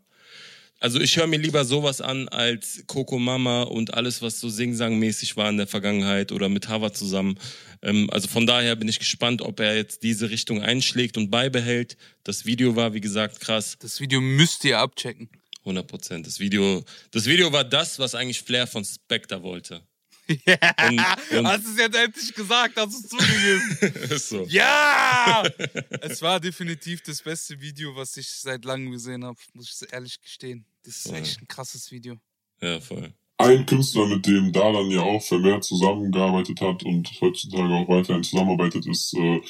Also ich höre mir lieber sowas an als Coco Mama und alles, was so Sing-Sang-mäßig war in der Vergangenheit oder mit Harvard zusammen. Ähm, also von daher bin ich gespannt, ob er jetzt diese Richtung einschlägt und beibehält. Das Video war, wie gesagt, krass. Das Video müsst ihr abchecken. 100 Prozent. Das Video, das Video war das, was eigentlich Flair von Spectre wollte. Ja, und hast es jetzt endlich gesagt, hast du zugegeben. ist so. Ja! es war definitiv das beste Video, was ich seit langem gesehen habe, muss ich ehrlich gestehen. Das ist echt ein krasses Video. Ja, voll. Ein Künstler, mit dem Dalan ja auch vermehrt zusammengearbeitet hat und heutzutage auch weiterhin zusammenarbeitet, ist äh,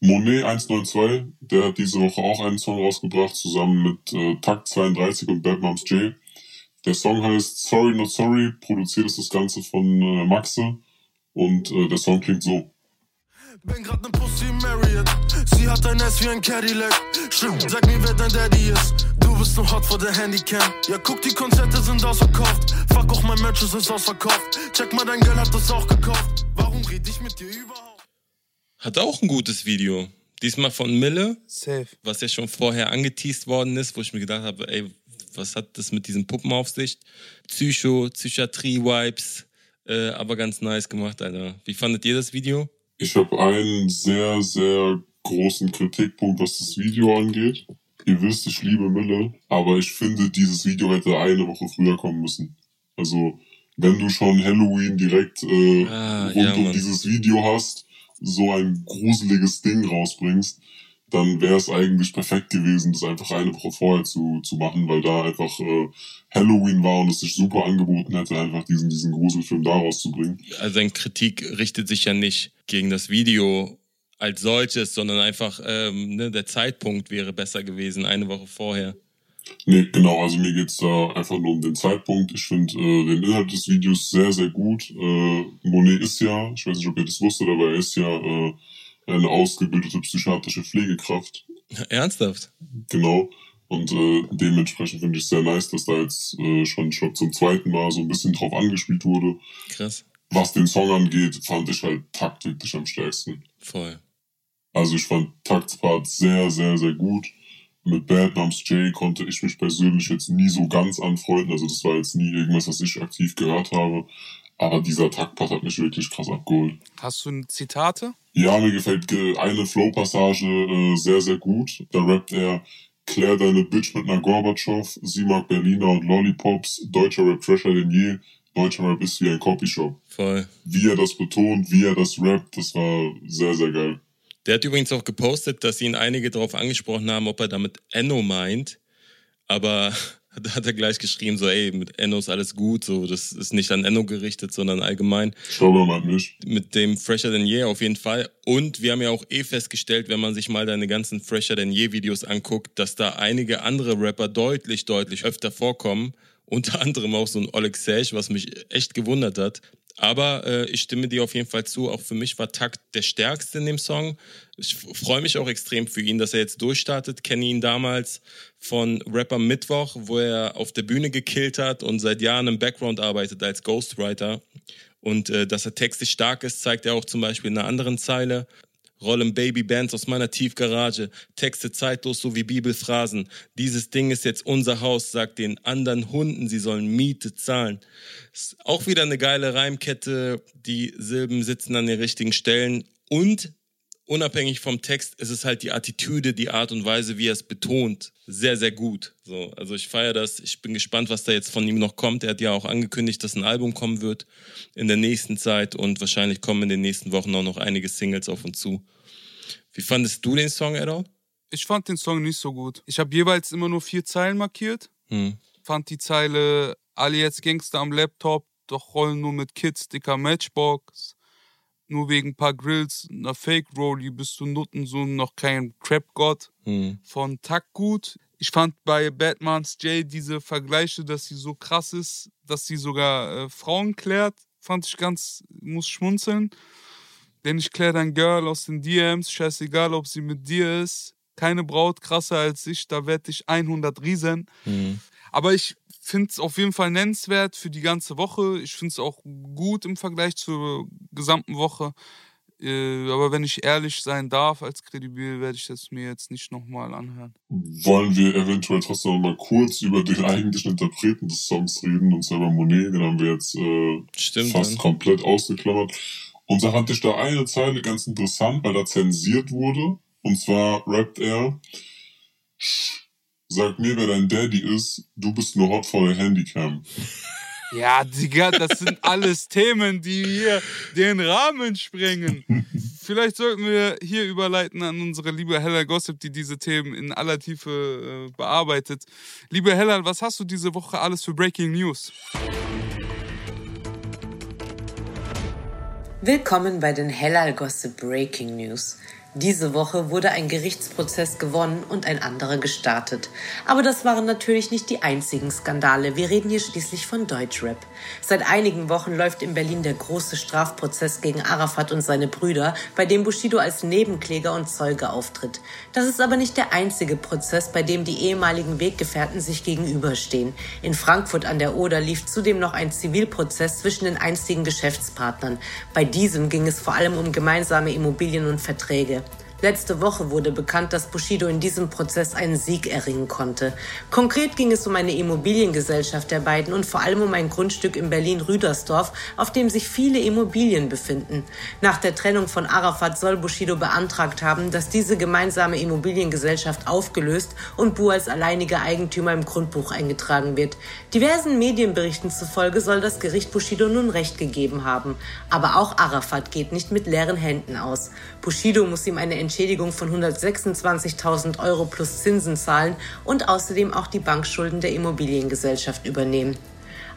Monet 192. Der hat diese Woche auch einen Song rausgebracht, zusammen mit äh, Takt 32 und Bad Moms J. Der Song heißt Sorry Not Sorry, produziert ist das Ganze von äh, Maxe und äh, der Song klingt so. Bin grad ne Pussy Marriott, sie hat ein S wie ein Cadillac. Stimmt, sag mir, wer dein Daddy ist. Du bist nur hot vor der Handycam. Ja, guck, die Konzerte sind ausverkauft. Fuck, auch mein Merch ist ausverkauft. Check mal, dein Girl hat das auch gekauft. Warum red ich mit dir überhaupt? Hat auch ein gutes Video. Diesmal von Mille. Safe. Was ja schon vorher angeteased worden ist, wo ich mir gedacht habe, ey, was hat das mit diesen Puppen auf sich? Psycho, Psychiatrie-Vibes, äh, aber ganz nice gemacht, Alter. Wie fandet ihr das Video? Ich habe einen sehr, sehr großen Kritikpunkt, was das Video angeht. Ihr wisst, ich liebe Mille, aber ich finde, dieses Video hätte eine Woche früher kommen müssen. Also, wenn du schon Halloween direkt äh, ah, rund ja, um dieses Video hast, so ein gruseliges Ding rausbringst, dann wäre es eigentlich perfekt gewesen, das einfach eine Woche vorher zu, zu machen, weil da einfach äh, Halloween war und es sich super angeboten hätte, einfach diesen, diesen Gruselfilm daraus zu bringen. Also seine Kritik richtet sich ja nicht gegen das Video als solches, sondern einfach ähm, ne, der Zeitpunkt wäre besser gewesen, eine Woche vorher. Nee, genau, also mir geht's da einfach nur um den Zeitpunkt. Ich finde äh, den Inhalt des Videos sehr, sehr gut. Äh, Monet ist ja, ich weiß nicht, ob ihr das wusstet, aber er ist ja äh, eine ausgebildete psychiatrische Pflegekraft. Ernsthaft? Genau. Und äh, dementsprechend finde ich sehr nice, dass da jetzt äh, schon, schon zum zweiten Mal so ein bisschen drauf angespielt wurde. Krass. Was den Song angeht, fand ich halt Takt wirklich am stärksten. Voll. Also ich fand Takts Part sehr, sehr, sehr gut. Mit Bad Moms J konnte ich mich persönlich jetzt nie so ganz anfreunden. Also das war jetzt nie irgendwas, was ich aktiv gehört habe. Aber dieser Taktpart hat mich wirklich krass abgeholt. Hast du Zitate? Ja, mir gefällt eine Flow-Passage äh, sehr, sehr gut. Da rappt er, klär deine Bitch mit einer Gorbatschow, sie mag Berliner und Lollipops, deutscher Rap fresher denn je, deutscher Rap ist wie ein Copyshop. Voll. Wie er das betont, wie er das rappt, das war sehr, sehr geil. Der hat übrigens auch gepostet, dass ihn einige darauf angesprochen haben, ob er damit Enno meint. Aber da hat er gleich geschrieben, so, ey, mit Enno ist alles gut, so, das ist nicht an Enno gerichtet, sondern allgemein. Schauen mal nicht. Mit dem Fresher Than Je auf jeden Fall. Und wir haben ja auch eh festgestellt, wenn man sich mal deine ganzen Fresher Than Je Videos anguckt, dass da einige andere Rapper deutlich, deutlich öfter vorkommen unter anderem auch so ein Oleg Sage, was mich echt gewundert hat. Aber äh, ich stimme dir auf jeden Fall zu. Auch für mich war Takt der stärkste in dem Song. Ich freue mich auch extrem für ihn, dass er jetzt durchstartet. Kenne ihn damals von Rapper Mittwoch, wo er auf der Bühne gekillt hat und seit Jahren im Background arbeitet als Ghostwriter. Und äh, dass er textlich stark ist, zeigt er auch zum Beispiel in einer anderen Zeile rollen Babybands aus meiner Tiefgarage, Texte zeitlos so wie Bibelphrasen. Dieses Ding ist jetzt unser Haus, sagt den anderen Hunden, sie sollen Miete zahlen. Ist auch wieder eine geile Reimkette, die Silben sitzen an den richtigen Stellen und unabhängig vom Text ist es halt die Attitüde, die Art und Weise, wie er es betont, sehr, sehr gut. So, also ich feiere das. Ich bin gespannt, was da jetzt von ihm noch kommt. Er hat ja auch angekündigt, dass ein Album kommen wird in der nächsten Zeit und wahrscheinlich kommen in den nächsten Wochen auch noch einige Singles auf uns zu. Wie fandest du den Song, Errol? Ich fand den Song nicht so gut. Ich habe jeweils immer nur vier Zeilen markiert. Hm. Fand die Zeile alle jetzt Gangster am Laptop, doch rollen nur mit Kids, dicker Matchbox nur wegen ein paar Grills, einer Fake Rollie bist du Nuttensohn noch kein Crap-Gott mhm. von Tack gut. Ich fand bei Batmans J diese Vergleiche, dass sie so krass ist, dass sie sogar äh, Frauen klärt, fand ich ganz, muss schmunzeln. Denn ich kläre dein Girl aus den DMs, scheißegal, ob sie mit dir ist. Keine Braut krasser als ich, da werde ich 100 Riesen. Mhm. Aber ich finde es auf jeden Fall nennenswert für die ganze Woche. Ich finde es auch gut im Vergleich zur gesamten Woche. Äh, aber wenn ich ehrlich sein darf als Kredibil, werde ich das mir jetzt nicht nochmal anhören. Wollen wir eventuell trotzdem noch mal kurz über den eigentlichen Interpreten des Songs reden, und zwar über Monet, den haben wir jetzt äh, Stimmt, fast dann. komplett ausgeklammert. Und da fand ich da eine Zeile ganz interessant, weil da zensiert wurde. Und zwar rappt er, Sag mir, wer dein Daddy ist, du bist nur hot vor der Handycam. Ja, Digga, das sind alles Themen, die hier den Rahmen sprengen. Vielleicht sollten wir hier überleiten an unsere liebe Hella Gossip, die diese Themen in aller Tiefe äh, bearbeitet. Liebe Hella, was hast du diese Woche alles für Breaking News? Willkommen bei den Hellal Gossip Breaking News. Diese Woche wurde ein Gerichtsprozess gewonnen und ein anderer gestartet. Aber das waren natürlich nicht die einzigen Skandale. Wir reden hier schließlich von Deutschrap. Seit einigen Wochen läuft in Berlin der große Strafprozess gegen Arafat und seine Brüder, bei dem Bushido als Nebenkläger und Zeuge auftritt. Das ist aber nicht der einzige Prozess, bei dem die ehemaligen Weggefährten sich gegenüberstehen. In Frankfurt an der Oder lief zudem noch ein Zivilprozess zwischen den einstigen Geschäftspartnern. Bei diesem ging es vor allem um gemeinsame Immobilien und Verträge. Letzte Woche wurde bekannt, dass Bushido in diesem Prozess einen Sieg erringen konnte. Konkret ging es um eine Immobiliengesellschaft der beiden und vor allem um ein Grundstück in Berlin-Rüdersdorf, auf dem sich viele Immobilien befinden. Nach der Trennung von Arafat soll Bushido beantragt haben, dass diese gemeinsame Immobiliengesellschaft aufgelöst und Bu als alleiniger Eigentümer im Grundbuch eingetragen wird. Diversen Medienberichten zufolge soll das Gericht Bushido nun Recht gegeben haben. Aber auch Arafat geht nicht mit leeren Händen aus. Bushido muss ihm eine Entschädigung von 126.000 Euro plus Zinsen zahlen und außerdem auch die Bankschulden der Immobiliengesellschaft übernehmen.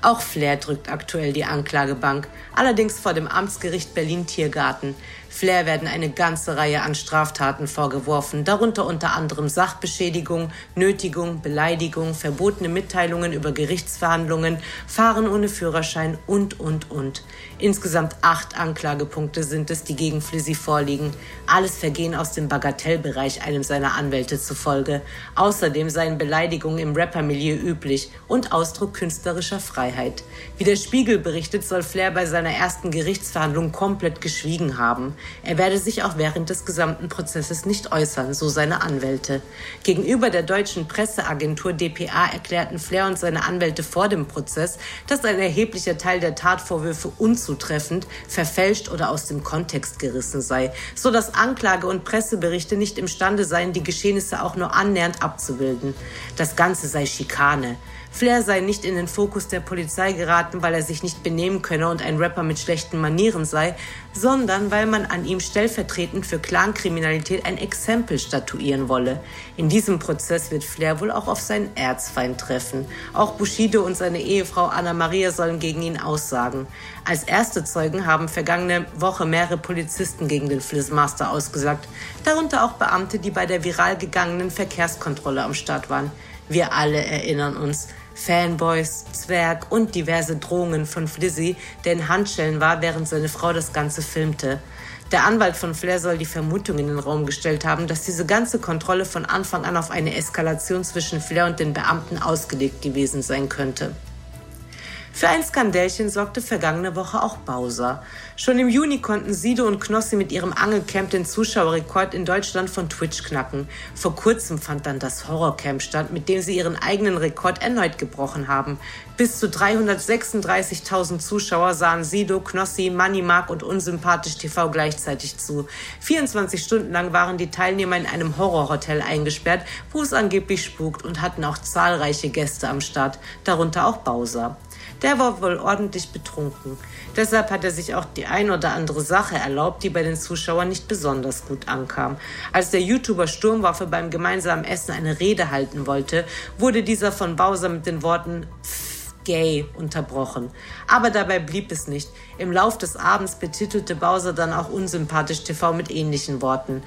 Auch Flair drückt aktuell die Anklagebank, allerdings vor dem Amtsgericht Berlin-Tiergarten. Flair werden eine ganze Reihe an Straftaten vorgeworfen, darunter unter anderem Sachbeschädigung, Nötigung, Beleidigung, verbotene Mitteilungen über Gerichtsverhandlungen, Fahren ohne Führerschein und, und, und. Insgesamt acht Anklagepunkte sind es, die gegen Flizzy vorliegen. Alles Vergehen aus dem Bagatellbereich einem seiner Anwälte zufolge. Außerdem seien Beleidigungen im Rappermilieu üblich und Ausdruck künstlerischer Freiheit. Wie der Spiegel berichtet, soll Flair bei seiner ersten Gerichtsverhandlung komplett geschwiegen haben. Er werde sich auch während des gesamten Prozesses nicht äußern, so seine Anwälte. Gegenüber der deutschen Presseagentur dpa erklärten Flair und seine Anwälte vor dem Prozess, dass ein erheblicher Teil der Tatvorwürfe unzutreffend, verfälscht oder aus dem Kontext gerissen sei, so dass Anklage und Presseberichte nicht imstande seien, die Geschehnisse auch nur annähernd abzubilden. Das Ganze sei Schikane. Flair sei nicht in den Fokus der Polizei geraten, weil er sich nicht benehmen könne und ein Rapper mit schlechten Manieren sei, sondern weil man an ihm stellvertretend für Clankriminalität ein Exempel statuieren wolle. In diesem Prozess wird Flair wohl auch auf seinen Erzfeind treffen. Auch Bushido und seine Ehefrau Anna Maria sollen gegen ihn aussagen. Als erste Zeugen haben vergangene Woche mehrere Polizisten gegen den Flissmaster ausgesagt, darunter auch Beamte, die bei der viral gegangenen Verkehrskontrolle am Start waren. Wir alle erinnern uns. Fanboys, Zwerg und diverse Drohungen von Flizzy, der in Handschellen war, während seine Frau das Ganze filmte. Der Anwalt von Flair soll die Vermutung in den Raum gestellt haben, dass diese ganze Kontrolle von Anfang an auf eine Eskalation zwischen Flair und den Beamten ausgelegt gewesen sein könnte. Für ein Skandälchen sorgte vergangene Woche auch Bowser. Schon im Juni konnten Sido und Knossi mit ihrem Angelcamp den Zuschauerrekord in Deutschland von Twitch knacken. Vor kurzem fand dann das Horrorcamp statt, mit dem sie ihren eigenen Rekord erneut gebrochen haben. Bis zu 336.000 Zuschauer sahen Sido, Knossi, Money Mark und Unsympathisch TV gleichzeitig zu. 24 Stunden lang waren die Teilnehmer in einem Horrorhotel eingesperrt, wo es angeblich spukt und hatten auch zahlreiche Gäste am Start, darunter auch Bowser. Der war wohl ordentlich betrunken. Deshalb hat er sich auch die ein oder andere Sache erlaubt, die bei den Zuschauern nicht besonders gut ankam. Als der YouTuber Sturmwaffe beim gemeinsamen Essen eine Rede halten wollte, wurde dieser von Bowser mit den Worten Pff, gay unterbrochen. Aber dabei blieb es nicht. Im Lauf des Abends betitelte Bowser dann auch unsympathisch TV mit ähnlichen Worten.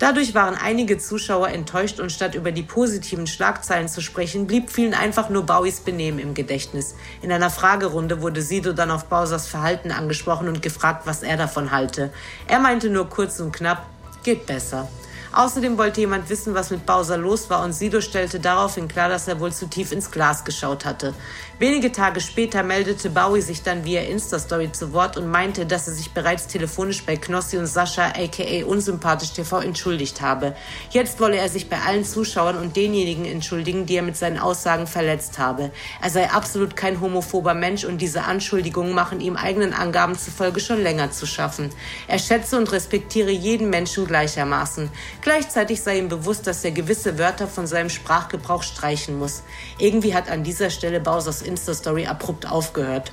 Dadurch waren einige Zuschauer enttäuscht und statt über die positiven Schlagzeilen zu sprechen, blieb vielen einfach nur Bowies Benehmen im Gedächtnis. In einer Fragerunde wurde Sido dann auf Bowsers Verhalten angesprochen und gefragt, was er davon halte. Er meinte nur kurz und knapp, geht besser. Außerdem wollte jemand wissen, was mit Bowser los war und Sido stellte daraufhin klar, dass er wohl zu tief ins Glas geschaut hatte. Wenige Tage später meldete Bowie sich dann via Insta-Story zu Wort und meinte, dass er sich bereits telefonisch bei Knossi und Sascha aka Unsympathisch TV entschuldigt habe. Jetzt wolle er sich bei allen Zuschauern und denjenigen entschuldigen, die er mit seinen Aussagen verletzt habe. Er sei absolut kein homophober Mensch und diese Anschuldigungen machen ihm eigenen Angaben zufolge schon länger zu schaffen. Er schätze und respektiere jeden Menschen gleichermaßen. Gleichzeitig sei ihm bewusst, dass er gewisse Wörter von seinem Sprachgebrauch streichen muss. Irgendwie hat an dieser Stelle Bowsers Insta-Story abrupt aufgehört.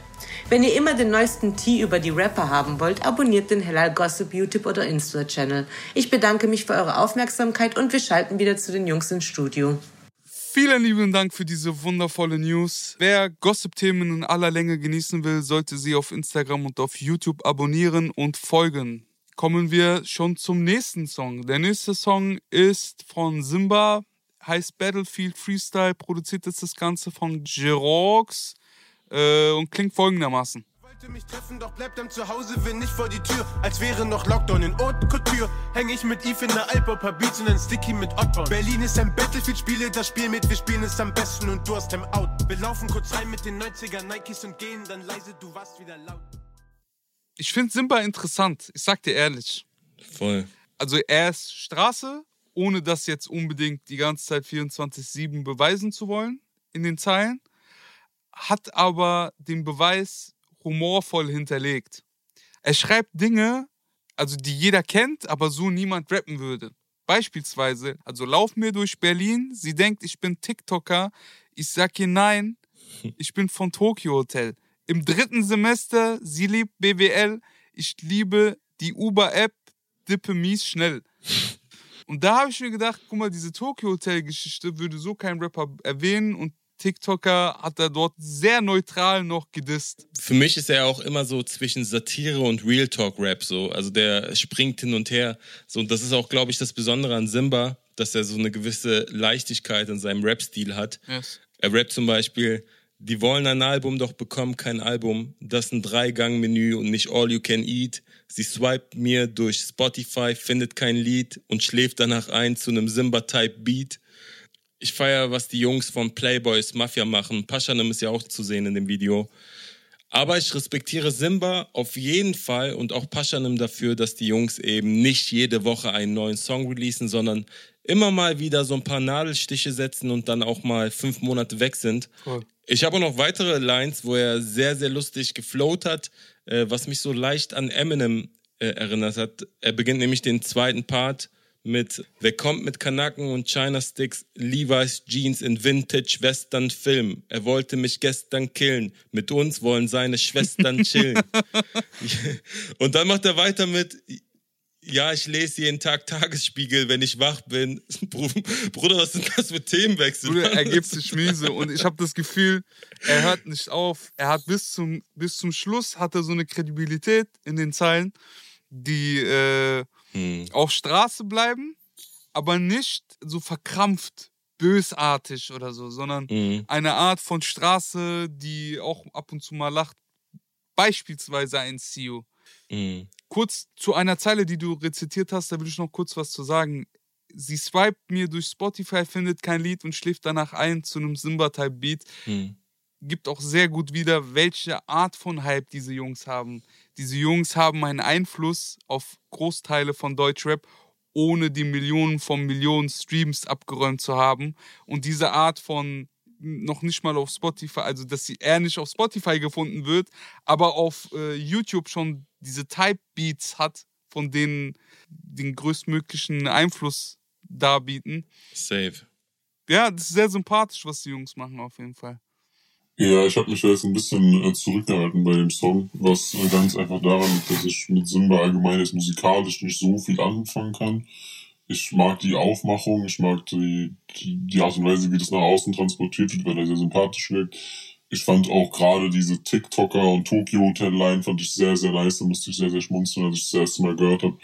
Wenn ihr immer den neuesten Tee über die Rapper haben wollt, abonniert den Hellal Gossip YouTube oder Insta-Channel. Ich bedanke mich für eure Aufmerksamkeit und wir schalten wieder zu den Jungs ins Studio. Vielen lieben Dank für diese wundervolle News. Wer Gossip-Themen in aller Länge genießen will, sollte sie auf Instagram und auf YouTube abonnieren und folgen. Kommen wir schon zum nächsten Song. Der nächste Song ist von Simba, heißt Battlefield Freestyle, produziert ist das Ganze von Jerox äh, und klingt folgendermaßen. Wollte mich treffen, doch bleibt am Zuhause, will nicht vor die Tür. Als wäre noch Lockdown in Haute Couture. Häng ich mit Eve in der Alp, ein paar Beats und ein Sticky mit Ottborn. Berlin ist ein Battlefield, spiele das Spiel mit, wir spielen es am besten und du hast im Out. Wir laufen kurz rein mit den 90er Nikes und gehen dann leise, du warst wieder laut. Ich finde Simba interessant, ich sag dir ehrlich. Voll. Also er ist Straße, ohne das jetzt unbedingt die ganze Zeit 24-7 beweisen zu wollen in den Zeilen, hat aber den Beweis humorvoll hinterlegt. Er schreibt Dinge, also die jeder kennt, aber so niemand rappen würde. Beispielsweise, also lauf mir durch Berlin, sie denkt, ich bin TikToker, ich sag ihr nein, ich bin von Tokyo Hotel. Im dritten Semester, sie liebt BWL, ich liebe die Uber-App, dippe mies schnell. Und da habe ich mir gedacht, guck mal, diese Tokyo Hotel-Geschichte würde so kein Rapper erwähnen und TikToker hat er dort sehr neutral noch gedisst. Für mich ist er auch immer so zwischen Satire und Real Talk Rap so. Also der springt hin und her. So, und das ist auch, glaube ich, das Besondere an Simba, dass er so eine gewisse Leichtigkeit in seinem Rap-Stil hat. Yes. Er rappt zum Beispiel, die wollen ein Album, doch bekommen kein Album. Das ist ein Drei-Gang-Menü und nicht All You Can Eat. Sie swiped mir durch Spotify, findet kein Lied und schläft danach ein zu einem Simba-Type-Beat. Ich feiere, was die Jungs von Playboys Mafia machen. Paschanim ist ja auch zu sehen in dem Video. Aber ich respektiere Simba auf jeden Fall und auch Paschanim dafür, dass die Jungs eben nicht jede Woche einen neuen Song releasen, sondern immer mal wieder so ein paar Nadelstiche setzen und dann auch mal fünf Monate weg sind. Cool. Ich habe auch noch weitere Lines, wo er sehr, sehr lustig geflowt hat, äh, was mich so leicht an Eminem äh, erinnert hat. Er beginnt nämlich den zweiten Part mit Wer kommt mit Kanaken und China Sticks, Levi's Jeans in Vintage Western Film. Er wollte mich gestern killen. Mit uns wollen seine Schwestern chillen. und dann macht er weiter mit ja, ich lese jeden Tag Tagesspiegel, wenn ich wach bin. Bruder, was sind das für Themenwechsel? Bruder, er gibt sich miese und ich habe das Gefühl, er hört nicht auf. Er hat bis zum, bis zum Schluss hat er so eine Kredibilität in den Zeilen, die äh, Hm. auf Straße bleiben, aber nicht so verkrampft bösartig oder so, sondern Mhm. eine Art von Straße, die auch ab und zu mal lacht. Beispielsweise ein CEO. Mhm. Kurz zu einer Zeile, die du rezitiert hast, da will ich noch kurz was zu sagen. Sie swiped mir durch Spotify, findet kein Lied und schläft danach ein zu einem Simba-Type-Beat. Mhm. Gibt auch sehr gut wieder, welche Art von Hype diese Jungs haben. Diese Jungs haben einen Einfluss auf Großteile von Deutschrap, ohne die Millionen von Millionen Streams abgeräumt zu haben. Und diese Art von noch nicht mal auf Spotify, also dass sie er nicht auf Spotify gefunden wird, aber auf äh, YouTube schon diese Type Beats hat, von denen den größtmöglichen Einfluss darbieten. Safe. Ja, das ist sehr sympathisch, was die Jungs machen, auf jeden Fall. Ja, ich habe mich da jetzt ein bisschen äh, zurückgehalten bei dem Song, was äh, ganz einfach daran liegt, dass ich mit Simba allgemein jetzt musikalisch nicht so viel anfangen kann. Ich mag die Aufmachung, ich mag die, die, die Art und Weise, wie das nach außen transportiert wird, weil er sehr sympathisch wirkt. Ich fand auch gerade diese TikToker und Tokyo Hotel Line fand ich sehr, sehr nice. Da musste ich sehr, sehr schmunzeln, als ich das erste Mal gehört habe.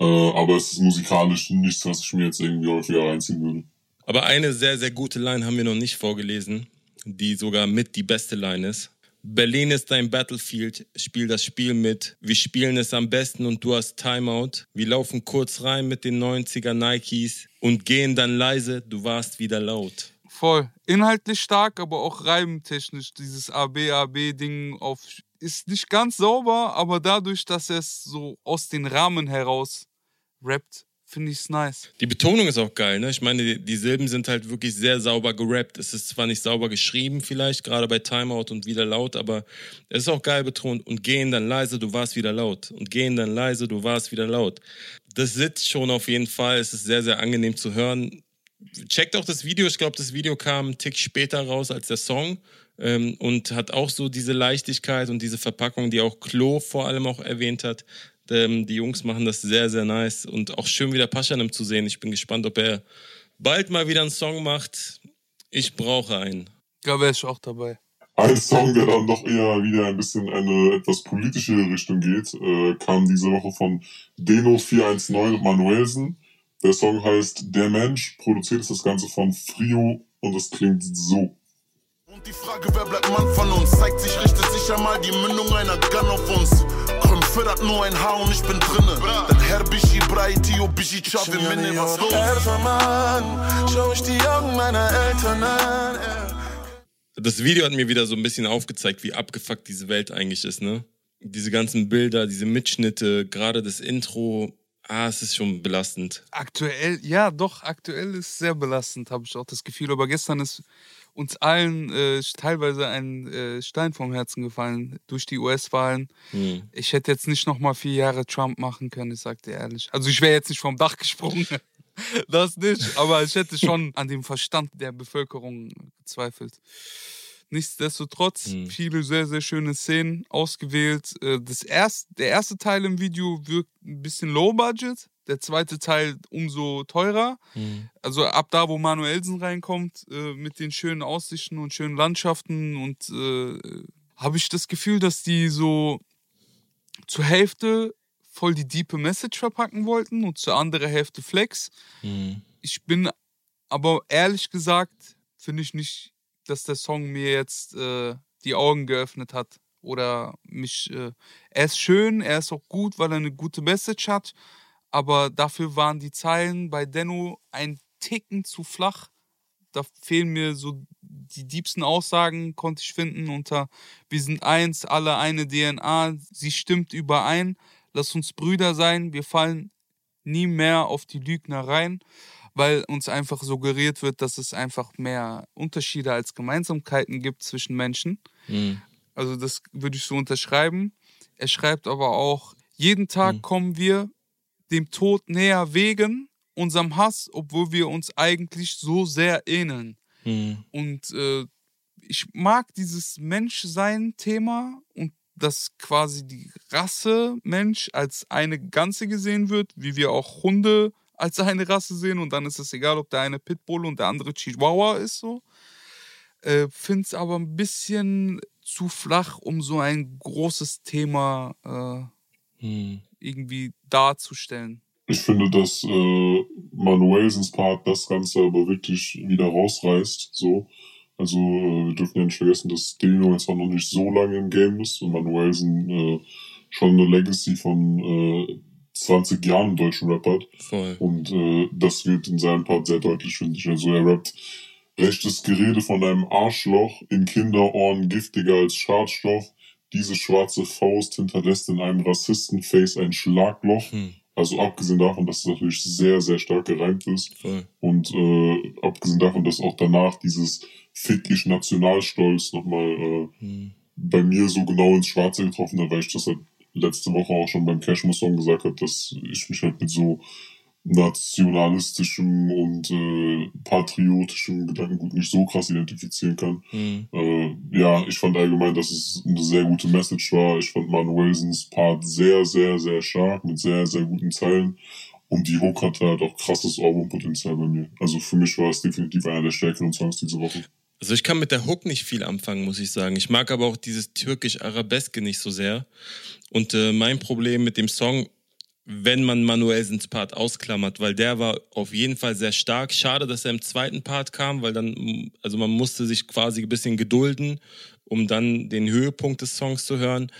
Äh, aber es ist musikalisch nichts, was ich mir jetzt irgendwie häufiger reinziehen würde. Aber eine sehr, sehr gute Line haben wir noch nicht vorgelesen, die sogar mit die beste Line ist. Berlin ist dein Battlefield, spiel das Spiel mit. Wir spielen es am besten und du hast Timeout. Wir laufen kurz rein mit den 90er Nikes und gehen dann leise, du warst wieder laut. Voll. Inhaltlich stark, aber auch reimtechnisch. Dieses AB-AB-Ding auf ist nicht ganz sauber, aber dadurch, dass er es so aus den Rahmen heraus rappt, finde ich es nice. Die Betonung ist auch geil, ne? Ich meine, die, Silben sind halt wirklich sehr sauber gerappt. Es ist zwar nicht sauber geschrieben, vielleicht, gerade bei Timeout und wieder laut, aber es ist auch geil betont. Und gehen dann leise, du warst wieder laut. Und gehen dann leise, du warst wieder laut. Das sitzt schon auf jeden Fall. Es ist sehr, sehr angenehm zu hören. Checkt auch das Video. Ich glaube, das Video kam einen Tick später raus als der Song. Ähm, und hat auch so diese Leichtigkeit und diese Verpackung, die auch Klo vor allem auch erwähnt hat. Ähm, die Jungs machen das sehr, sehr nice und auch schön wieder Paschanim zu sehen. Ich bin gespannt, ob er bald mal wieder einen Song macht. Ich brauche einen. Da wäre ich auch dabei. Ein Song, der dann doch eher wieder ein bisschen in eine etwas politische Richtung geht, äh, kam diese Woche von Deno 419 und Manuelsen. Der Song heißt Der Mensch, produziert ist das Ganze von Frio und es klingt so. Und die Frage, wer bleibt Mann von uns? Zeigt sich, richtet sich einmal die Mündung einer Gun auf uns. Komm, fördert nur ein Haar und ich bin drinne. Dann Herr Bishi, Brei, Tio, Bishi, Chaf, im Minne, was los? Schau ich die Augen meiner Eltern an. Das Video hat mir wieder so ein bisschen aufgezeigt, wie abgefuckt diese Welt eigentlich ist, ne? Diese ganzen Bilder, diese Mitschnitte, gerade das Intro, ah, es ist schon belastend. Aktuell, ja, doch, aktuell ist sehr belastend, habe ich auch das Gefühl. Aber gestern ist uns allen äh, teilweise ein äh, Stein vom Herzen gefallen durch die US-Wahlen. Hm. Ich hätte jetzt nicht noch mal vier Jahre Trump machen können, ich sag dir ehrlich. Also ich wäre jetzt nicht vom Dach gesprungen. Das nicht, aber ich hätte schon an dem Verstand der Bevölkerung gezweifelt. Nichtsdestotrotz, Hm. viele sehr, sehr schöne Szenen ausgewählt. Äh, Das erst, der erste Teil im Video wirkt ein bisschen low budget, der zweite Teil umso teurer. Hm. Also ab da, wo Manuelsen reinkommt, äh, mit den schönen Aussichten und schönen Landschaften und äh, habe ich das Gefühl, dass die so zur Hälfte voll die diepe Message verpacken wollten und zur anderen Hälfte Flex. Hm. Ich bin aber ehrlich gesagt, finde ich nicht, dass der Song mir jetzt äh, die Augen geöffnet hat oder mich. Äh, er ist schön, er ist auch gut, weil er eine gute Message hat, aber dafür waren die Zeilen bei Denno ein Ticken zu flach. Da fehlen mir so die diebsten Aussagen, konnte ich finden unter Wir sind eins, alle eine DNA, sie stimmt überein, lass uns Brüder sein, wir fallen nie mehr auf die Lügner rein, weil uns einfach suggeriert wird, dass es einfach mehr Unterschiede als Gemeinsamkeiten gibt zwischen Menschen. Hm. Also das würde ich so unterschreiben. Er schreibt aber auch, jeden Tag Mhm. kommen wir dem Tod näher wegen unserem Hass, obwohl wir uns eigentlich so sehr ähneln. Hm. Und äh, ich mag dieses Menschsein-Thema und dass quasi die Rasse Mensch als eine Ganze gesehen wird, wie wir auch Hunde als eine Rasse sehen und dann ist es egal, ob der eine Pitbull und der andere Chihuahua ist so. Äh, Finde es aber ein bisschen zu flach, um so ein großes Thema äh, Hm. irgendwie darzustellen. Ich finde, dass äh, Manuelsens Part das Ganze aber wirklich wieder rausreißt. So. Also äh, wir dürfen ja nicht vergessen, dass Dino jetzt auch noch nicht so lange im Game ist und Manuelsen äh, schon eine Legacy von äh, 20 Jahren deutschen Rap hat. Voll. Und äh, das wird in seinem Part sehr deutlich, finde ich. Also er rappt rechtes Gerede von einem Arschloch, in Kinderohren giftiger als Schadstoff. Diese schwarze Faust hinterlässt in einem Rassistenface ein Schlagloch. Hm. Also abgesehen davon, dass es natürlich sehr, sehr stark gereimt ist. Voll. Und äh, abgesehen davon, dass auch danach dieses Fick ich Nationalstolz nochmal äh, Hm. bei mir so genau ins Schwarze getroffen hat, weil ich das halt letzte Woche auch schon beim Cashmo-Song gesagt habe, dass ich mich halt mit so nationalistischem und äh, patriotischem Gedankengut nicht so krass identifizieren kann. Hm. Äh, ja, ich fand allgemein, dass es eine sehr gute Message war. Ich fand Manuelsens Part sehr, sehr, sehr stark mit sehr, sehr guten Zeilen. Und die Hook hatte halt auch krasses Albumpotenzial bei mir. Also für mich war es definitiv einer der stärkeren Songs diese Woche. Also ich kann mit der Hook nicht viel anfangen, muss ich sagen. Ich mag aber auch dieses türkisch-arabeske nicht so sehr. Und äh, mein Problem mit dem Song, wenn man Manuelsens Part ausklammert, weil der war auf jeden Fall sehr stark. Schade, dass er im zweiten Part kam, weil dann, also man musste sich quasi ein bisschen gedulden, um dann den Höhepunkt des Songs zu hören.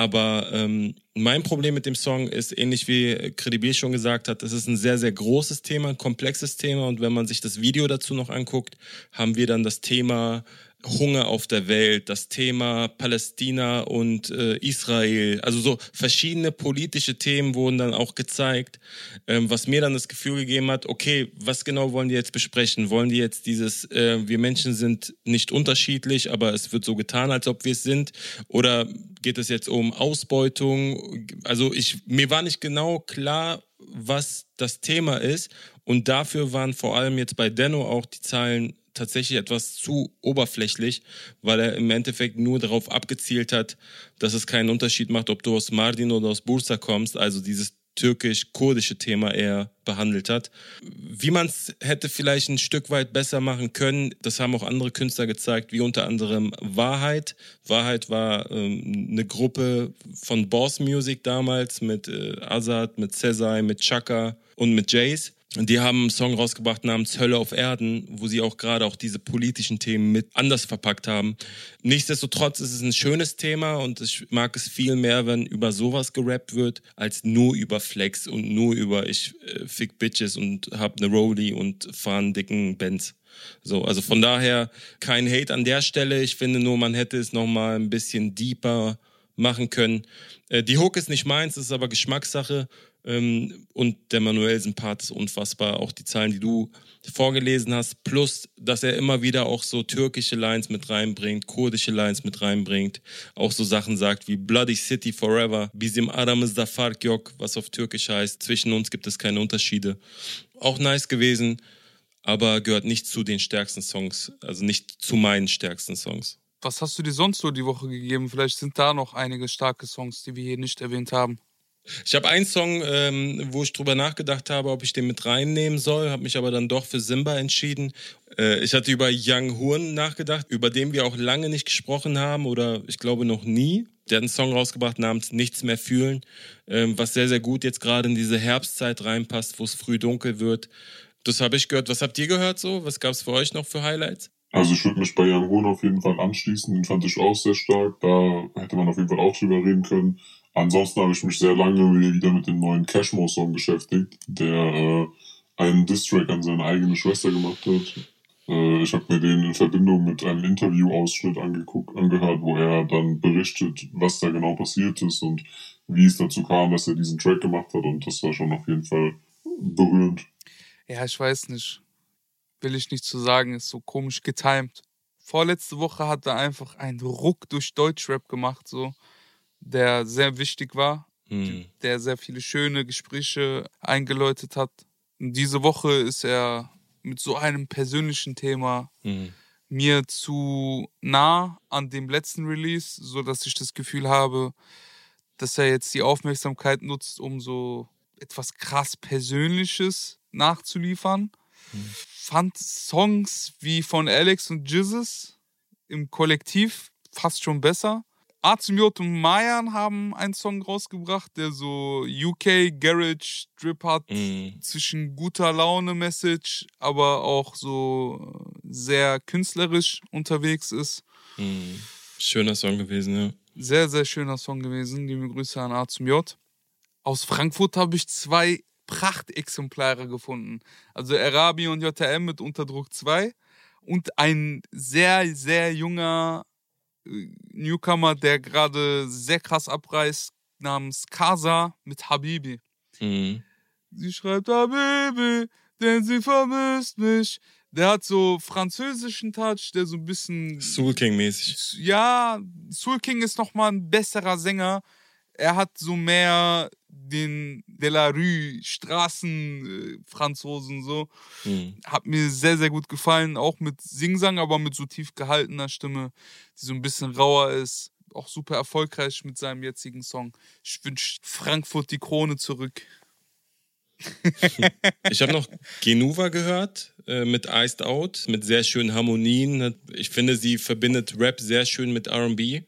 Aber ähm, mein Problem mit dem Song ist ähnlich wie Credibil schon gesagt hat, es ist ein sehr, sehr großes Thema, ein komplexes Thema. Und wenn man sich das Video dazu noch anguckt, haben wir dann das Thema Hunger auf der Welt, das Thema Palästina und äh, Israel. Also so verschiedene politische Themen wurden dann auch gezeigt, ähm, was mir dann das Gefühl gegeben hat, okay, was genau wollen die jetzt besprechen? Wollen die jetzt dieses, äh, wir Menschen sind nicht unterschiedlich, aber es wird so getan, als ob wir es sind? Oder geht es jetzt um Ausbeutung? Also ich, mir war nicht genau klar, was das Thema ist. Und dafür waren vor allem jetzt bei Denno auch die Zahlen tatsächlich etwas zu oberflächlich, weil er im Endeffekt nur darauf abgezielt hat, dass es keinen Unterschied macht, ob du aus Mardin oder aus Bursa kommst, also dieses türkisch-kurdische Thema eher behandelt hat. Wie man es hätte vielleicht ein Stück weit besser machen können, das haben auch andere Künstler gezeigt, wie unter anderem Wahrheit. Wahrheit war ähm, eine Gruppe von Boss Music damals mit äh, Azad, mit Cesai, mit Chaka und mit Jace. Und die haben einen Song rausgebracht namens Hölle auf Erden, wo sie auch gerade auch diese politischen Themen mit anders verpackt haben. Nichtsdestotrotz ist es ein schönes Thema und ich mag es viel mehr, wenn über sowas gerappt wird, als nur über Flex und nur über ich äh, fick Bitches und hab ne Rollie und fahr einen dicken Benz. So, also von daher kein Hate an der Stelle. Ich finde nur, man hätte es nochmal ein bisschen deeper machen können. Äh, die Hook ist nicht meins, das ist aber Geschmackssache. Ähm, und der Manuelsen-Part ist unfassbar. Auch die Zahlen, die du vorgelesen hast, plus, dass er immer wieder auch so türkische Lines mit reinbringt, kurdische Lines mit reinbringt, auch so Sachen sagt wie Bloody City Forever, Bizim aramızda fark yok, was auf Türkisch heißt, zwischen uns gibt es keine Unterschiede. Auch nice gewesen, aber gehört nicht zu den stärksten Songs, also nicht zu meinen stärksten Songs. Was hast du dir sonst so die Woche gegeben? Vielleicht sind da noch einige starke Songs, die wir hier nicht erwähnt haben. Ich habe einen Song, ähm, wo ich drüber nachgedacht habe, ob ich den mit reinnehmen soll, habe mich aber dann doch für Simba entschieden. Äh, ich hatte über Young Horn nachgedacht, über den wir auch lange nicht gesprochen haben oder ich glaube noch nie. Der hat einen Song rausgebracht namens Nichts mehr fühlen, ähm, was sehr, sehr gut jetzt gerade in diese Herbstzeit reinpasst, wo es früh dunkel wird. Das habe ich gehört. Was habt ihr gehört so? Was gab es für euch noch für Highlights? Also ich würde mich bei Young Horn auf jeden Fall anschließen. Den fand ich auch sehr stark. Da hätte man auf jeden Fall auch drüber reden können. Ansonsten habe ich mich sehr lange wieder mit dem neuen Cashmore-Song beschäftigt, der äh, einen Distrack an seine eigene Schwester gemacht hat. Äh, ich habe mir den in Verbindung mit einem Interview-Ausschnitt angeguckt, angehört, wo er dann berichtet, was da genau passiert ist und wie es dazu kam, dass er diesen Track gemacht hat. Und das war schon auf jeden Fall berührend. Ja, ich weiß nicht. Will ich nicht zu sagen, ist so komisch getimed. Vorletzte Woche hat er einfach einen Ruck durch Deutschrap gemacht, so der sehr wichtig war, Hm. der sehr viele schöne Gespräche eingeläutet hat. Und diese Woche ist er mit so einem persönlichen Thema Hm. mir zu nah an dem letzten Release, so dass ich das Gefühl habe, dass er jetzt die Aufmerksamkeit nutzt, um so etwas krass Persönliches nachzuliefern. Fand Songs wie von Alex und Jizzes im Kollektiv fast schon besser. Und Mayan haben einen Song rausgebracht, der so UK Garage Drip hat, Mhm. zwischen guter Laune Message, aber auch so äh, sehr künstlerisch unterwegs ist. Mhm. Schöner Song gewesen, ja. Sehr, sehr schöner Song gewesen. Liebe Grüße an A zum J. Aus Frankfurt habe ich zwei Prachtexemplare gefunden. Also Arabi und JTM mit Unterdruck 2 und ein sehr, sehr junger Newcomer, der gerade sehr krass abreißt, namens Kaza mit Habibi. Mhm. Sie schreibt Habibi, denn sie vermisst mich. Der hat so französischen Touch, der so ein bisschen Soul King-mäßig. ja, Soul King ist noch mal ein besserer Sänger. Er hat so mehr den De La Rue, Straßenfranzosen so. Mhm. Hat mir sehr, sehr gut gefallen. Auch mit Singsang, aber mit so tief gehaltener Stimme, die so ein bisschen rauer ist. Auch super erfolgreich mit seinem jetzigen Song. Ich wünsche Frankfurt die Krone zurück. Ich habe noch Genuva gehört äh, mit Iced Out, mit sehr schönen Harmonien. Ich finde, sie verbindet Rap sehr schön mit RB.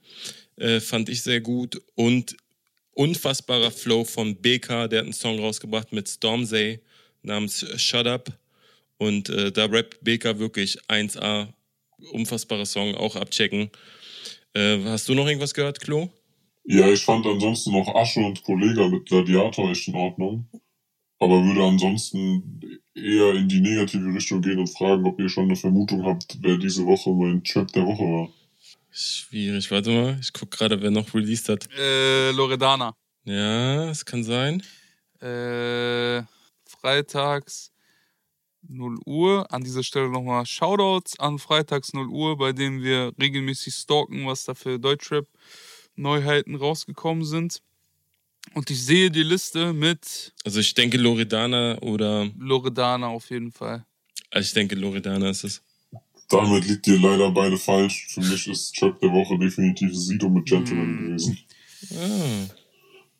Äh, fand ich sehr gut. Und unfassbarer Flow von BK, der hat einen Song rausgebracht mit Stormzy namens Shut Up. Und äh, da rappt BK wirklich 1A. Unfassbarer Song, auch abchecken. Äh, hast du noch irgendwas gehört, Klo? Ja, ich fand ansonsten noch Asche und Kollega mit Gladiator echt in Ordnung. Aber würde ansonsten eher in die negative Richtung gehen und fragen, ob ihr schon eine Vermutung habt, wer diese Woche mein Trap der Woche war. Schwierig, warte mal. Ich guck gerade, wer noch released hat. Äh, Loredana. Ja, es kann sein. Äh, freitags 0 Uhr. An dieser Stelle nochmal Shoutouts an freitags 0 Uhr, bei dem wir regelmäßig stalken, was da für Deutschrap-Neuheiten rausgekommen sind. Und ich sehe die Liste mit Also ich denke Loredana oder Loredana auf jeden Fall. also ich denke Loredana ist es. Damit liegt ihr leider beide falsch. Für mich ist Trap der Woche definitiv Sido mit Gentleman gewesen. Ah.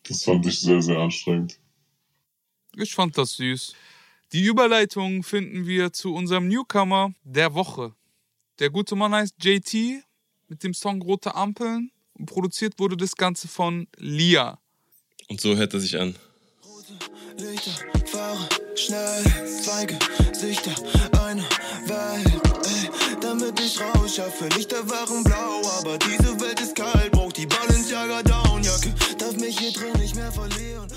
Das fand ich sehr, sehr anstrengend. Ich fand das süß. Die Überleitung finden wir zu unserem Newcomer der Woche. Der gute Mann heißt JT mit dem Song Rote Ampeln und produziert wurde das Ganze von Lia. Und so hört er sich an. Lichter, fahre schnell, zwei Gesichter, eine Welt. Ey, damit ich raus schaffe, Lichter waren blau, aber diese Welt ist kalt, braucht die Balenciaga Downjacke, darf mich hier drin nicht mehr verlieren.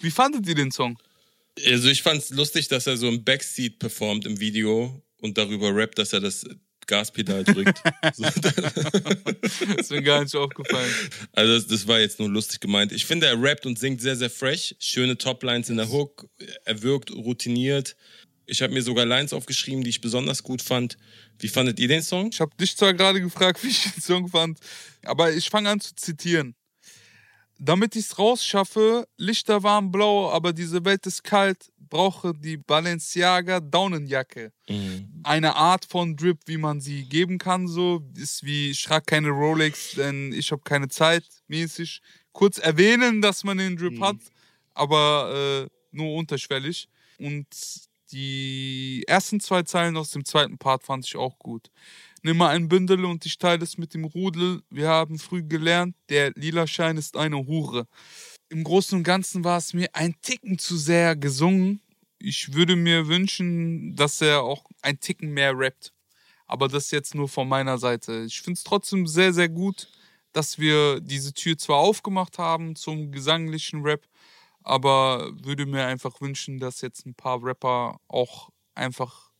Wie fandet ihr den Song? Also ich fand's lustig, dass er so im Backseat performt im Video und darüber rappt, dass er das Gaspedal drückt. so, ist mir gar nicht aufgefallen. Also das, das war jetzt nur lustig gemeint. Ich finde, er rappt und singt sehr, sehr fresh. Schöne Toplines in der Hook. Er wirkt routiniert. Ich habe mir sogar Lines aufgeschrieben, die ich besonders gut fand. Wie fandet ihr den Song? Ich habe dich zwar gerade gefragt, wie ich den Song fand, aber ich fange an zu zitieren. Damit ich's rausschaffe, Lichter waren blau, aber diese Welt ist kalt, brauche die Balenciaga Daunenjacke. Mhm. Eine Art von Drip, wie man sie geben kann, so ist wie ich trage keine Rolex, denn ich habe keine Zeit, mäßig. Kurz erwähnen, dass man den Drip hat, aber äh, nur unterschwellig. Und die ersten zwei Zeilen aus dem zweiten Part fand ich auch gut. Nimm mal ein Bündel und ich teile es mit dem Rudel. Wir haben früh gelernt, der lila Schein ist eine Hure. Im Großen und Ganzen war es mir ein Ticken zu sehr gesungen. Ich würde mir wünschen, dass er auch ein Ticken mehr rappt. Aber das jetzt nur von meiner Seite. Ich finde es trotzdem sehr, sehr gut, dass wir diese Tür zwar aufgemacht haben zum gesanglichen Rap, aber würde mir einfach wünschen, dass jetzt ein paar Rapper auch einfach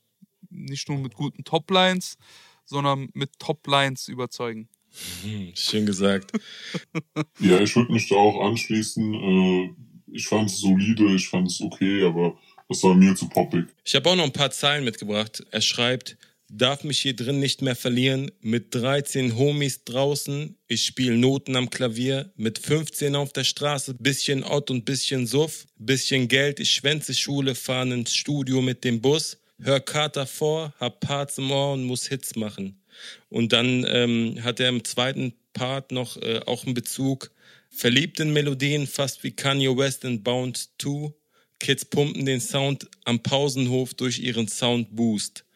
nicht nur mit guten Toplines, sondern mit Toplines überzeugen. Hm, schön gesagt. Ja, ich würde mich da auch anschließen. Äh, ich fand es solide, ich fand es okay, aber das war mir zu poppig. Ich habe auch noch ein paar Zeilen mitgebracht. Er schreibt, darf mich hier drin nicht mehr verlieren, mit 13 Homies draußen, ich spiele Noten am Klavier, mit 15 auf der Straße, bisschen Ott und bisschen Suff, bisschen Geld, ich schwänze Schule, fahren ins Studio mit dem Bus, hör Kater vor, hab Parts im Ohr und muss Hits machen. Und dann ähm, hat er im zweiten Part noch äh, auch einen Bezug, verliebt in Melodien, fast wie Kanye West in Bound 2, Kids pumpen den Sound am Pausenhof durch ihren Soundboost.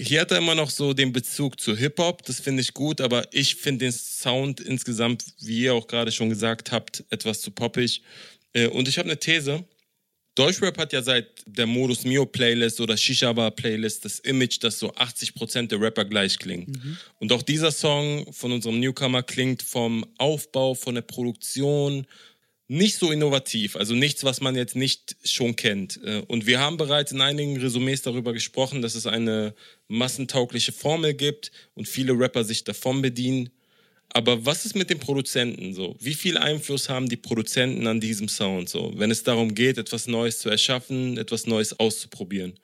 Hier hat er immer noch so den Bezug zu Hip-Hop, das finde ich gut, aber ich finde den Sound insgesamt, wie ihr auch gerade schon gesagt habt, etwas zu poppig. Äh, und ich habe eine These. Deutschrap hat ja seit der Modus Mio Playlist oder Shisha Bar Playlist das Image, dass so 80% der Rapper gleich klingen. Und auch dieser Song von unserem Newcomer klingt vom Aufbau, von der Produktion nicht so innovativ, also nichts, was man jetzt nicht schon kennt. Äh, Und wir haben bereits in einigen Resümees darüber gesprochen, dass es eine massentaugliche Formel gibt und viele Rapper sich davon bedienen. Aber was ist mit den Produzenten so? Wie viel Einfluss haben die Produzenten an diesem Sound so, wenn es darum geht, etwas Neues zu erschaffen, etwas Neues auszuprobieren?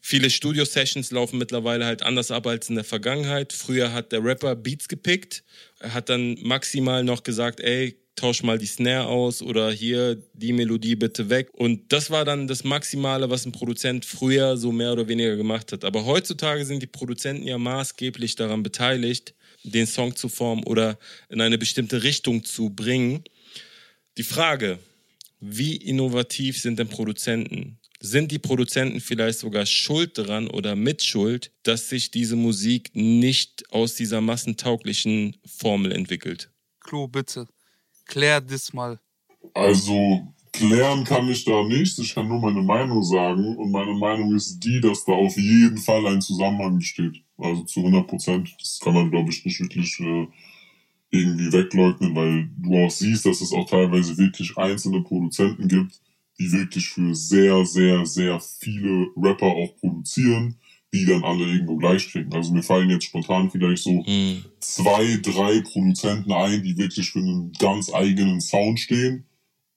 Viele Studio-Sessions laufen mittlerweile halt anders ab als in der Vergangenheit. Früher hat der Rapper Beats gepickt, er hat dann maximal noch gesagt, ey, tausch mal die Snare aus oder hier die Melodie bitte weg. Und das war dann das Maximale, was ein Produzent früher so mehr oder weniger gemacht hat. Aber heutzutage sind die Produzenten ja maßgeblich daran beteiligt, den Song zu formen oder in eine bestimmte Richtung zu bringen. Die Frage, wie innovativ sind denn Produzenten? Sind die Produzenten vielleicht sogar schuld daran oder mitschuld, dass sich diese Musik nicht aus dieser massentauglichen Formel entwickelt? Klo, bitte. Klär das mal. Also klären kann ich da nichts, ich kann nur meine Meinung sagen und meine Meinung ist die, dass da auf jeden Fall ein Zusammenhang besteht. Also zu 100 Prozent. Das kann man, glaube ich, nicht wirklich äh, irgendwie wegleugnen, weil du auch siehst, dass es auch teilweise wirklich einzelne Produzenten gibt, die wirklich für sehr, sehr, sehr viele Rapper auch produzieren, die dann alle irgendwo gleich kriegen. Also mir fallen jetzt spontan vielleicht so zwei, drei Produzenten ein, die wirklich für einen ganz eigenen Sound stehen.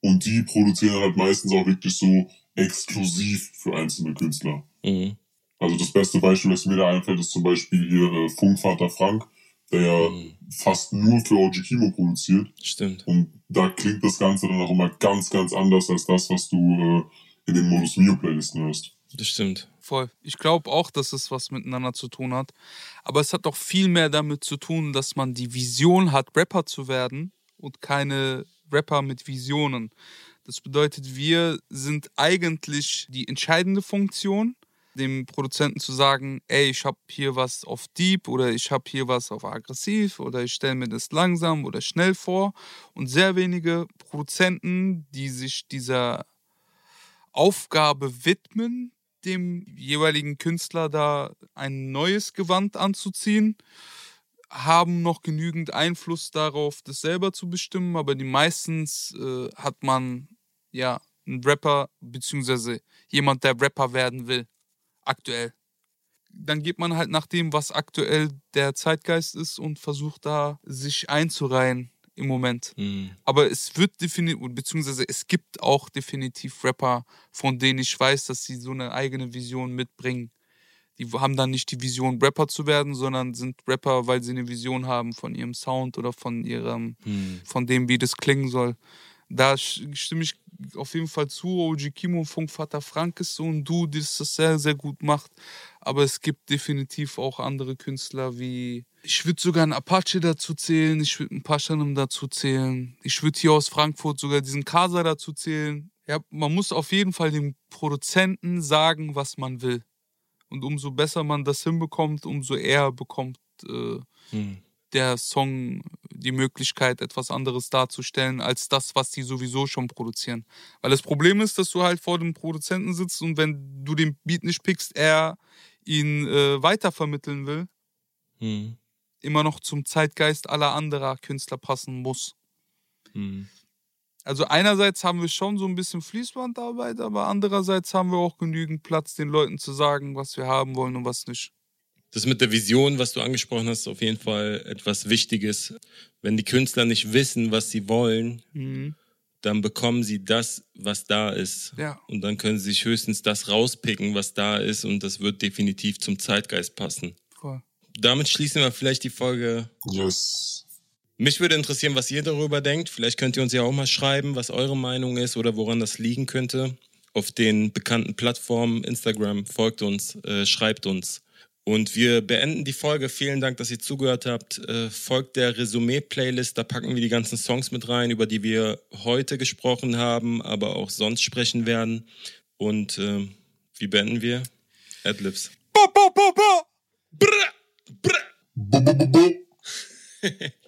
Und die produzieren halt meistens auch wirklich so exklusiv für einzelne Künstler. Mhm. Also das beste Beispiel, was mir da einfällt, ist zum Beispiel hier äh, Funkvater Frank, der ja fast nur für OG Kimo produziert. Stimmt. Und da klingt das Ganze dann auch immer ganz, ganz anders als das, was du äh, in den Modus Mio Playlisten hörst. Das stimmt. Voll. Ich glaube auch, dass es was miteinander zu tun hat. Aber es hat doch viel mehr damit zu tun, dass man die Vision hat, Rapper zu werden und keine Rapper mit Visionen. Das bedeutet, wir sind eigentlich die entscheidende Funktion, dem Produzenten zu sagen, ey, ich habe hier was auf Deep oder ich habe hier was auf aggressiv oder ich stelle mir das langsam oder schnell vor. Und sehr wenige Produzenten, die sich dieser Aufgabe widmen, dem jeweiligen Künstler da ein neues Gewand anzuziehen, haben noch genügend Einfluss darauf, das selber zu bestimmen, aber die meistens äh, hat man ja einen Rapper, beziehungsweise jemand, der Rapper werden will, aktuell. Dann geht man halt nach dem, was aktuell der Zeitgeist ist und versucht da sich einzureihen im Moment. Mhm. Aber es wird definitiv, beziehungsweise es gibt auch definitiv Rapper, von denen ich weiß, dass sie so eine eigene Vision mitbringen. Die haben dann nicht die Vision, Rapper zu werden, sondern sind Rapper, weil sie eine Vision haben von ihrem Sound oder von ihrem, Mhm. von dem, wie das klingen soll. Da stimme ich auf jeden Fall zu. OG Kimo, Funkvater Frank ist so ein Dude, das das sehr, sehr gut macht. Aber es gibt definitiv auch andere Künstler wie. Ich würde sogar einen Apache dazu zählen, ich würde einen Paschanim dazu zählen. Ich würde hier aus Frankfurt sogar diesen Kasa dazu zählen. Ja, man muss auf jeden Fall dem Produzenten sagen, was man will. Und umso besser man das hinbekommt, umso eher bekommt äh, Mhm. der Song die Möglichkeit, etwas anderes darzustellen, als das, was die sowieso schon produzieren. Weil das Problem ist, dass du halt vor dem Produzenten sitzt und wenn du den Beat nicht pickst, er ihn äh, weitervermitteln will, Mhm. Immer noch zum Zeitgeist aller anderer Künstler passen muss. Mhm. Also einerseits haben wir schon so ein bisschen Fließbandarbeit, aber andererseits haben wir auch genügend Platz, den Leuten zu sagen, was wir haben wollen und was nicht. Das mit der Vision, was du angesprochen hast, ist auf jeden Fall etwas Wichtiges. Wenn die Künstler nicht wissen, was sie wollen, Mhm. dann bekommen sie das, was da ist. Ja. Und dann können sie sich höchstens das rauspicken, was da ist. Und das wird definitiv zum Zeitgeist passen. Voll. Damit schließen wir vielleicht die Folge. Yes. Mich würde interessieren, was ihr darüber denkt. Vielleicht könnt ihr uns ja auch mal schreiben, was eure Meinung ist oder woran das liegen könnte. Auf den bekannten Plattformen, Instagram, folgt uns, äh, schreibt uns. Und wir beenden die Folge. Vielen Dank, dass ihr zugehört habt. Äh, folgt der Resümee-Playlist. Da packen wir die ganzen Songs mit rein, über die wir heute gesprochen haben, aber auch sonst sprechen werden. Und äh, wie beenden wir? Adlibs. Ba, ba, ba, ba. Bruh.